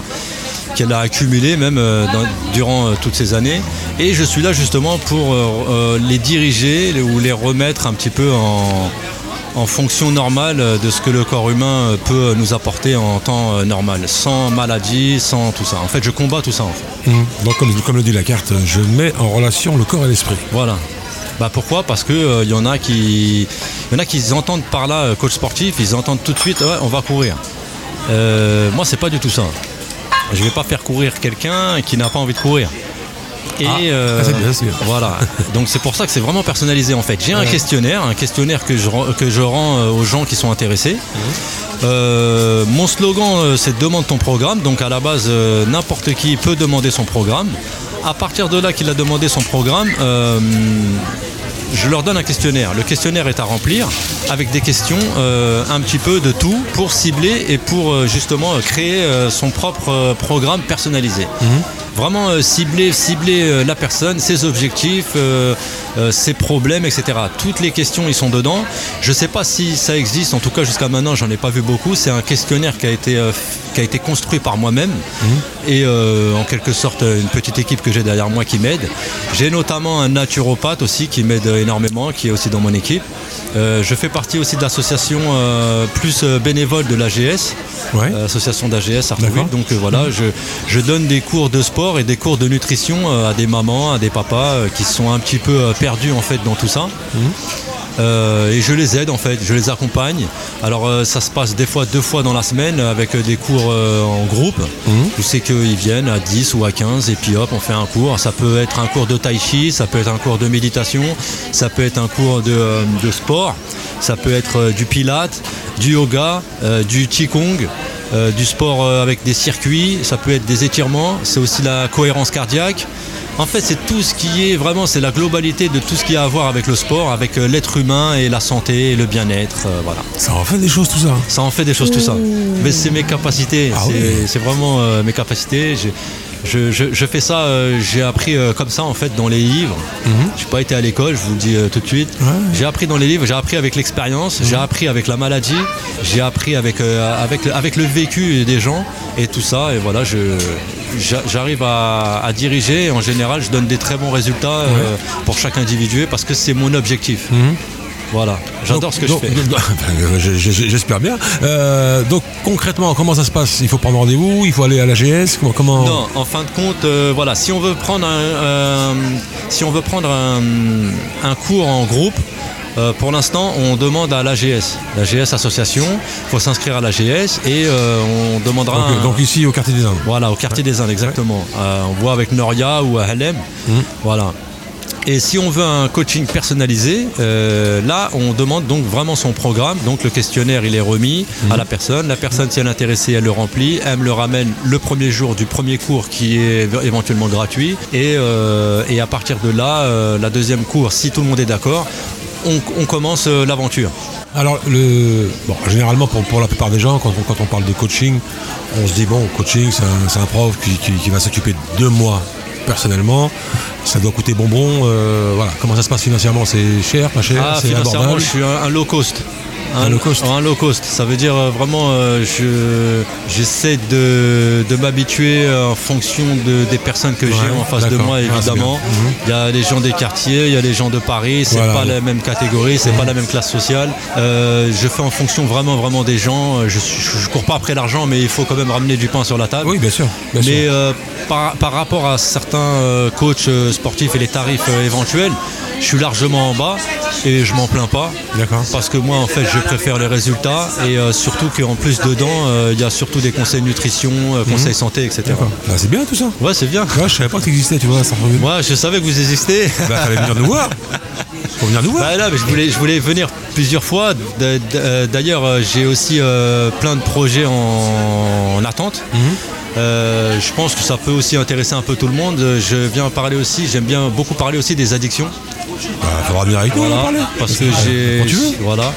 qu'elle a accumulés même euh, dans- durant euh, toutes ces années. Et je suis là justement pour euh, les diriger ou les remettre un petit peu en, en fonction normale de ce que le corps humain peut nous apporter en temps normal, sans maladie, sans tout ça. En fait, je combats tout ça. En fait.
Mhm. Donc, comme, comme le dit la carte, je mets en relation le corps et l'esprit.
Voilà. Bah pourquoi? Parce que euh, y en a qui, y en a qui entendent par là coach sportif, ils entendent tout de suite, ouais, on va courir. Euh, moi, c'est pas du tout ça. Je vais pas faire courir quelqu'un qui n'a pas envie de courir. Et euh,
ah, c'est bien, bien.
voilà. Donc c'est pour ça que c'est vraiment personnalisé en fait. J'ai un questionnaire, un questionnaire que je rends- que je rends euh, aux gens qui sont intéressés. Euh, mon slogan c'est demande ton programme. Donc à la base euh, n'importe qui peut demander son programme. À partir de là qu'il a demandé son programme, je leur donne un questionnaire. Le questionnaire est à remplir avec des questions euh, un petit peu de tout pour cibler et pour euh, justement euh, créer son propre programme personnalisé. Vraiment euh, cibler, cibler euh, la personne, ses objectifs, euh, ses problèmes, etc. Toutes les questions, ils sont dedans. Je sais pas si ça existe, en tout cas jusqu'à maintenant, j'en ai pas vu beaucoup. C'est un questionnaire qui a été, qui a été construit par moi-même et euh, en quelque sorte une petite équipe que j'ai derrière moi qui m'aide. J'ai notamment un naturopathe aussi qui m'aide énormément, qui est aussi dans mon équipe. Je fais partie aussi de l'association plus bénévole de l'AGS,
Ouais.
association d'AGS. Arthur Donc voilà, je, je donne des cours de sport et des cours de nutrition euh, à des mamans, à des papas euh, qui sont un petit peu euh, perdus en fait dans tout ça. Euh, et je les aide en fait, je les accompagne. Alors euh, ça se passe des fois deux fois dans la semaine avec euh, des cours euh, en groupe. Je sais qu'ils viennent à 10 ou à 15 et puis hop on fait un cours. Ça peut être un cours de tai chi, ça peut être un cours de méditation, ça peut être un cours de, de sport, ça peut être du pilate, du yoga, du qigong. du sport avec des circuits, ça peut être des étirements, c'est aussi la cohérence cardiaque. En fait, c'est tout ce qui est vraiment, c'est la globalité de tout ce qui a à voir avec le sport, avec euh, l'être humain et la santé et le bien-être. euh, voilà.
Ça en fait des choses tout ça.
Ça en fait des choses tout ça. Mais c'est mes capacités.
Ah
c'est,
oui.
c'est vraiment euh, mes capacités. Je, je- je fais ça, euh, j'ai appris euh, comme ça en fait dans les livres. J'ai pas été à l'école, je vous le dis euh, tout de suite.
Ouais.
J'ai appris dans les livres, j'ai appris avec l'expérience, j'ai appris avec la maladie, j'ai appris avec, avec, le- avec le vécu des gens et tout ça. Et voilà, je, j'a- j'arrive à, à diriger. Et en général, je donne des très bons résultats euh, pour chaque individu parce que c'est mon objectif. Voilà, j'adore ce que
Donc-
je fais.
je- je- J'espère bien. Euh, donc concrètement, comment ça se passe? Il faut prendre rendez-vous? Il faut aller à l'AGS Comment, comment...
Non, en fin de compte, euh, voilà, si on veut prendre un, euh, si on veut prendre un, un cours en groupe, euh, pour l'instant, on demande à l'AGS, l'AGS association. Il faut s'inscrire à l'AGS et euh, on demandera.
donc,
un-
donc ici au quartier des Indes.
voilà, au quartier des Indes, exactement. Euh, on voit avec Noria ou à Halem. Voilà. Et si on veut un coaching personnalisé, euh, là, on demande donc vraiment son programme. Donc le questionnaire, il est remis à la personne. La personne, si elle est intéressée, elle le remplit. Elle me le ramène le premier jour du premier cours qui est éventuellement gratuit. Et, euh, et à partir de là, euh, la deuxième cours, si tout le monde est d'accord, on, on commence l'aventure.
Alors, le, bon, généralement, pour, pour la plupart des gens, quand on, quand on parle de coaching, on se dit, bon, coaching, c'est un, prof qui, qui- qui va s'occuper de moi personnellement. Ça doit coûter bonbon. euh, voilà. Comment ça se passe financièrement? C'est cher, pas cher?
Ah,
C'est abordable?
je suis un, un low cost.
Un low cost.
Un low cost. Ça veut dire euh, vraiment, euh, je, j'essaie de, de m'habituer en fonction de, des personnes que j'ai en face de moi,
Ah,
évidemment.
Mhm.
Il y a les gens des quartiers, il y a les gens de Paris. C'est
Voilà.
Pas la même catégorie, c'est pas la même classe sociale. Euh, je fais en fonction vraiment, vraiment des gens. Je, je, je cours pas après l'argent, mais il faut quand même ramener du pain sur la table.
Oui, bien sûr. bien sûr.
Mais euh, par, par rapport à certains coachs sportifs et les tarifs éventuels, je suis largement en bas et je m'en plains pas.
D'accord.
Parce que moi, en fait, je préfère les résultats et euh, surtout qu'en plus dedans, euh, il y a surtout des conseils nutrition, euh, conseils santé, etc.
Mhm. Bah, c'est bien tout ça.
Ouais, c'est bien.
Ouais, je savais pas que tu existais, tu vois. Ça.
Moi, je savais que vous existez.
Bah, fallait venir nous voir. Faut venir nous voir.
Bah là, mais je voulais, je voulais venir plusieurs fois. D'ailleurs, j'ai aussi plein de projets en, en attente.
Mhm.
Euh, je pense que ça peut aussi intéresser un peu tout le monde. Je viens parler aussi, j'aime bien beaucoup parler aussi des addictions.
Bah, faudra venir avec nous
Voilà,
parler.
parce que j'ai
Quand tu veux.
voilà,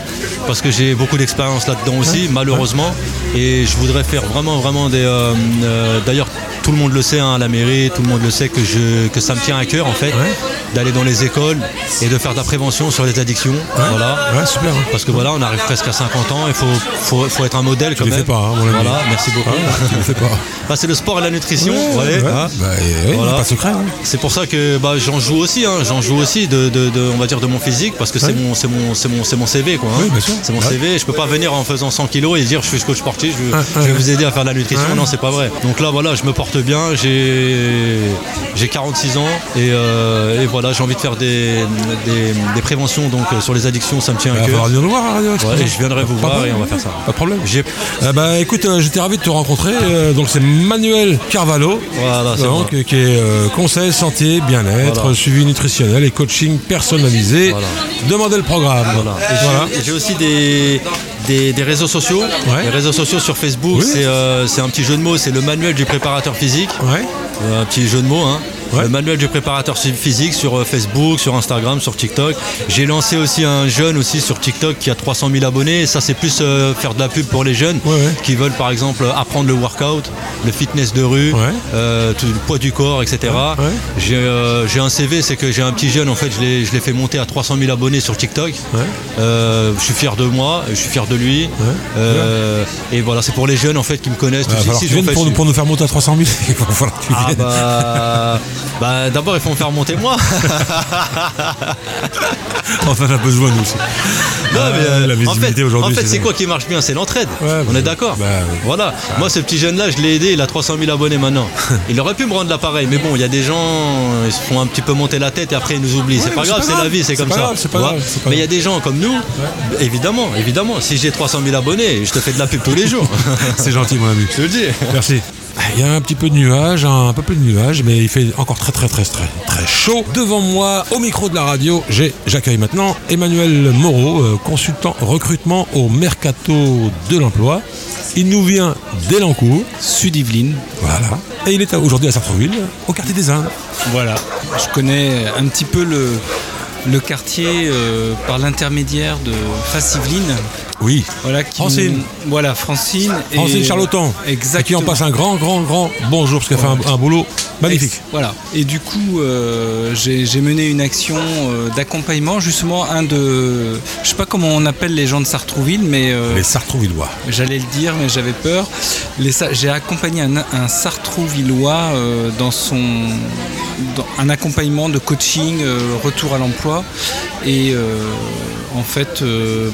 parce que j'ai beaucoup d'expérience là-dedans aussi, malheureusement, et je voudrais faire vraiment vraiment des. euh, euh, D'ailleurs, tout le monde le sait hein, à la mairie, tout le monde le sait que je que ça me tient à cœur en fait,
Ouais.
d'aller dans les écoles et de faire de la prévention sur les addictions. Voilà.
Ouais, super.
Parce que voilà, on arrive presque à 50 ans, il faut, faut, faut être un modèle
Tu
quand même.
fais pas, hein.
Voilà, merci beaucoup. Bah, c'est le sport et la nutrition.
Ouais.
hein.
Bah, et- ouais,
Voilà.
pas secret. hein.
C'est pour ça que bah, j'en joue aussi, j'en joue aussi de, de- de- on va dire de mon physique parce que c'est mon, c'est mon, c'est mon, c'est mon CV quoi.
Oui.
C'est mon. CV. Je peux pas venir en faisant 100 kilos et dire je suis coach sportif, je, je vais vous aider à faire de la nutrition. Non, c'est pas vrai. Donc là voilà, je me porte bien. J'ai, j'ai 46 ans et, euh, et voilà, j'ai envie de faire des, des, des préventions donc euh, sur les addictions, ça me tient à cœur.
falloir venir nous voir à Radio.
Ouais, et je viendrai vous
Pas
voir et on va faire ça.
Pas de problème.
J'ai-
Euh, bah écoute, j'étais ravi de te rencontrer. Euh, donc c'est Manuel Carvalho,
Voilà,
donc, qui est conseil santé, bien-être,
Voilà.
suivi nutritionnel et coaching personnalisé.
Voilà.
Demandez le programme.
J'ai aussi des, des, des réseaux sociaux.
Ouais.
Les réseaux sociaux sur Facebook,
Oui.
c'est euh, c'est un petit jeu de mots, c'est le manuel du préparateur physique.
Ouais.
Euh, Un petit jeu de mots. Hein.
Ouais.
Le manuel du préparateur physique sur euh, Facebook, sur Instagram, sur TikTok. J'ai lancé aussi un jeune aussi sur TikTok qui a 300 000 abonnés. Et ça, c'est plus euh, faire de la pub pour les jeunes
Ouais, ouais.
qui veulent par exemple apprendre le workout, le fitness de rue, euh, tout le poids du corps, etc. J'ai euh, un CV, c'est que j'ai un petit jeune, en fait, je l'ai fait monter à 300 000 abonnés sur TikTok. Euh, je suis fier de moi, je suis fier de lui. Euh, et voilà, c'est pour les jeunes en fait qui me connaissent. En
viennes
fait,
pour,
je
pour nous faire monter à 300 000. Il va falloir que tu
Ah
viennes.
bah, bah, d'abord il faut me faire monter moi.
Enfin, on a besoin, nous aussi.
Non, mais, euh,
la
en
visibilité
fait,
aujourd'hui.
en fait, c'est quoi qui marche bien? C'est l'entraide.
Ouais,
On
bah,
est d'accord
bah,
Voilà. Moi, ce petit jeune-là, je l'ai aidé. Il a 300 000 abonnés maintenant. il aurait pu me rendre l'appareil, mais bon, il y a des gens, ils se font un petit peu monter la tête et après ils nous oublient. c'est pas grave, c'est la vie, c'est comme ça.
grave, pas grave, c'est pas
mais il y a des gens comme nous, évidemment, évidemment. Si j'ai 300 000 abonnés, je te fais de la pub tous les jours.
C'est gentil, mon ami.
je te le dis.
Merci. Il y a un petit peu de nuages, un peu plus de nuages, mais il fait encore très très très très très chaud. Devant moi, au micro de la radio, j'ai j'accueille maintenant Emmanuel Moreau, euh, consultant recrutement au Mercato de l'emploi. Il nous vient d'Elancourt,
Sud-Yvelines.
voilà, et il est aujourd'hui à Sartreville, au quartier des Indes.
Voilà. Je connais un petit peu le, le quartier euh, par l'intermédiaire de Face-Yvelines.
Oui,
Voilà, qui
Francine.
voilà, Francine.
Francine
et-
Charlotan,
Exactement.
qui on passe un grand grand grand bonjour parce qu'elle fait un, un boulot magnifique.
Voilà. Et du coup, euh, j'ai mené une action euh, d'accompagnement, justement, un de. Je sais pas comment on appelle les gens de Sartrouville, mais. euh,
Les Sartrouvillois.
J'allais le dire, mais j'avais peur. J'ai accompagné un, un Sartrouvillois dans son dans un accompagnement de coaching, retour à l'emploi. Et en fait,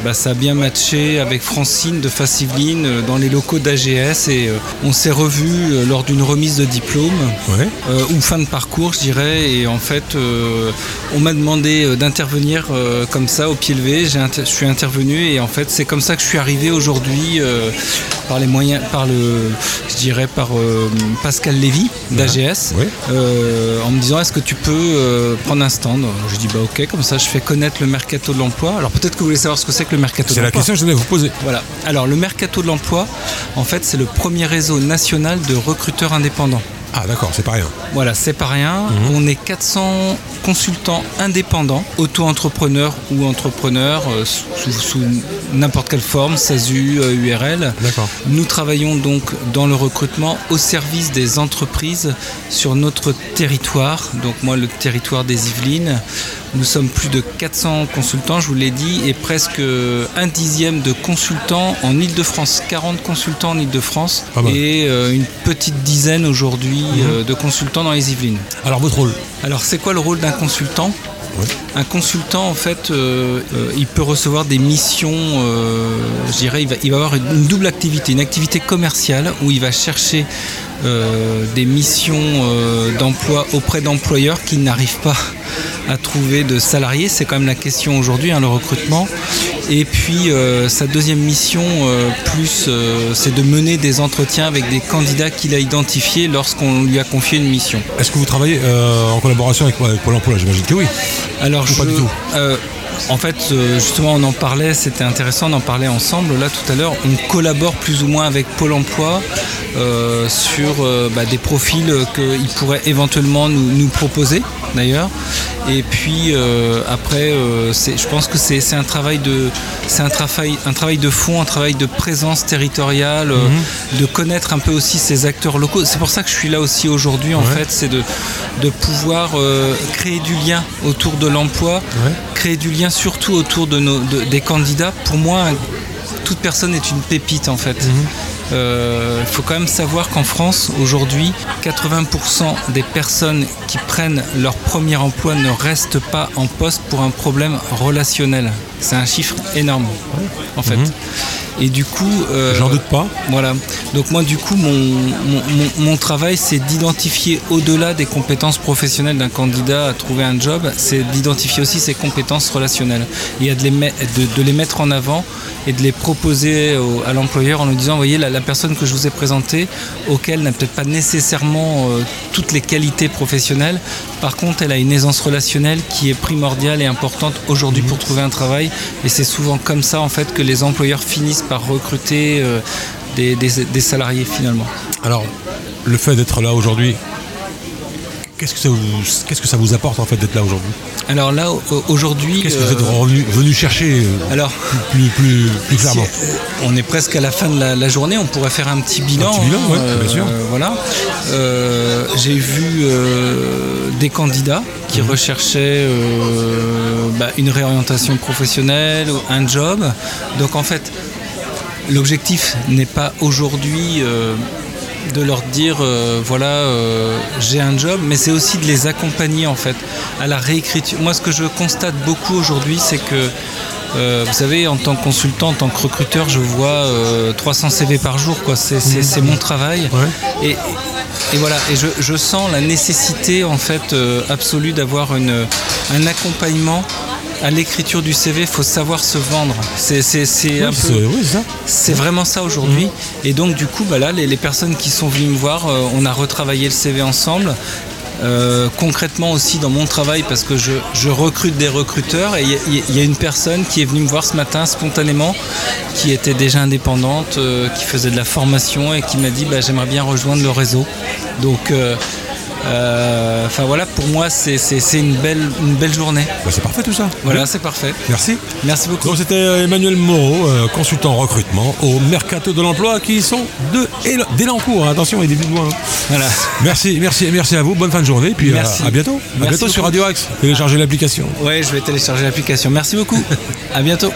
bah, ça a bien matché avec Francine de Faciveline dans les locaux d'AGS. Et on s'est revus lors d'une remise de diplôme.
Ouais.
Euh, ou fin de parcours, je dirais. Et en fait, euh, on m'a demandé euh, d'intervenir euh, comme ça, au pied levé. Je suis intervenu et en fait, c'est comme ça que je suis arrivé aujourd'hui par les moyens, par le, je dirais par Pascal Lévy d'AGS,
Oui.
euh, en me disant est-ce que tu peux prendre un stand? Je dis bah ok, comme ça je fais connaître le mercato de l'emploi. Alors peut-être que vous voulez savoir ce que c'est que le mercato de
C'est la
l'emploi.
question que je voulais vous poser.
Voilà. Alors le mercato de l'emploi, en fait, c'est le premier réseau national de recruteurs indépendants.
Ah d'accord, c'est pas rien.
Voilà, c'est pas rien.
Mhm.
On est 400 consultants indépendants, auto-entrepreneurs ou entrepreneurs euh, sous, sous- sous n'importe quelle forme, SASU, euh, URL.
D'accord.
Nous travaillons donc dans le recrutement au service des entreprises sur notre territoire. Donc moi, le territoire des Yvelines. Nous sommes plus de 400 consultants, je vous l'ai dit, et presque un dixième de consultants en Ile-de-France. 40 consultants en Ile-de-France.
Mhm.
et euh, une petite dizaine aujourd'hui euh, de consultants dans les Yvelines.
Alors votre rôle?
Alors c'est quoi le rôle d'un consultant? Un consultant, en fait, euh, euh, il peut recevoir des missions, euh, je dirais, il va, il va avoir une, double activité, une activité commerciale où il va chercher des missions d'emploi auprès d'employeurs qui n'arrivent pas à trouver de salariés. C'est quand même la question aujourd'hui, hein, le recrutement. Et puis euh, sa deuxième mission, euh, plus, euh, c'est de mener des entretiens avec des candidats qu'il a identifiés lorsqu'on lui a confié une mission.
Est-ce que vous travaillez en collaboration avec, avec Pôle emploi? J'imagine que oui.
Alors,
Ou pas du tout?
en fait, justement, on en parlait, c'était intéressant d'en parler ensemble. Là, tout à l'heure, on collabore plus ou moins avec Pôle emploi euh, sur euh, bah, des profils qu'ils pourraient éventuellement nous, nous proposer, d'ailleurs. Et puis, euh, après, euh, je pense que c'est un travail de c'est un travail, un travail de fond, un travail de présence territoriale, euh, de connaître un peu aussi ces acteurs locaux. C'est pour ça que je suis là aussi aujourd'hui, en
Ouais.
fait, c'est de, de pouvoir créer du lien autour de l'emploi,
Ouais.
créer du lien surtout autour de nos, de- des candidats. Pour moi, toute personne est une pépite en fait. Euh, Il faut quand même savoir qu'en France, aujourd'hui, 80% des personnes qui prennent leur premier emploi ne restent pas en poste pour un problème relationnel. C'est un chiffre énorme, en fait. Et du coup... euh,
J'en doute pas.
voilà. Donc moi du coup mon, mon, mon- mon travail c'est d'identifier au-delà des compétences professionnelles d'un candidat à trouver un job, c'est d'identifier aussi ses compétences relationnelles et à de les, de, de les mettre en avant et de les proposer au- à l'employeur en lui disant, voyez la, la personne que je vous ai présentée, auquel n'a peut-être pas nécessairement euh, toutes les qualités professionnelles, par contre elle a une aisance relationnelle qui est primordiale et importante aujourd'hui pour trouver un travail et c'est souvent comme ça en fait que les employeurs finissent par recruter euh, des, des- des salariés finalement.
Alors, le fait d'être là aujourd'hui, qu'est-ce que ça vous, qu'est-ce que ça vous apporte en fait d'être là aujourd'hui?
Alors là, aujourd'hui.
Qu'est-ce que vous êtes revenu, venu chercher
alors,
plus, plus, plus clairement?
On est presque à la fin de la, journée, on pourrait faire un petit bilan.
Un petit bilan, oui, bien sûr.
voilà. J'ai vu des candidats qui mhm. recherchaient bah, une réorientation professionnelle, un job. Donc en fait, l'objectif n'est pas aujourd'hui euh, de leur dire euh, voilà euh, j'ai un job mais c'est aussi de les accompagner en fait à la réécriture moi ce que je constate beaucoup aujourd'hui c'est que vous savez, en tant que consultant, en tant que recruteur, je vois 300 CV par jour. Quoi. C'est, mon travail. Et, voilà. Et je, sens la nécessité en fait absolue d'avoir un accompagnement à l'écriture du CV, il faut savoir se vendre. C'est vraiment ça aujourd'hui. Mm. Et donc du coup, bah là, les, personnes qui sont venues me voir, euh, on a retravaillé le CV ensemble. Euh, concrètement aussi dans mon travail parce que je, recrute des recruteurs et il y, a une personne qui est venue me voir ce matin spontanément qui était déjà indépendante, euh, qui faisait de la formation et qui m'a dit bah, j'aimerais bien rejoindre le réseau. Donc enfin voilà, pour moi, c'est une belle, une belle journée.
Bah, c'est parfait tout ça.
Voilà, c'est parfait.
Merci.
Merci beaucoup.
Donc c'était euh, Emmanuel Moreau, euh, consultant recrutement au Mercato de l'emploi, qui sont de d'Elancourt. Attention, il est de loin.
Voilà.
Merci, merci, merci à vous. Bonne fin de journée. Puis à bientôt. à bientôt sur Radio Axe. Téléchargez l'application.
Ouais, je vais télécharger l'application. Merci beaucoup. à bientôt.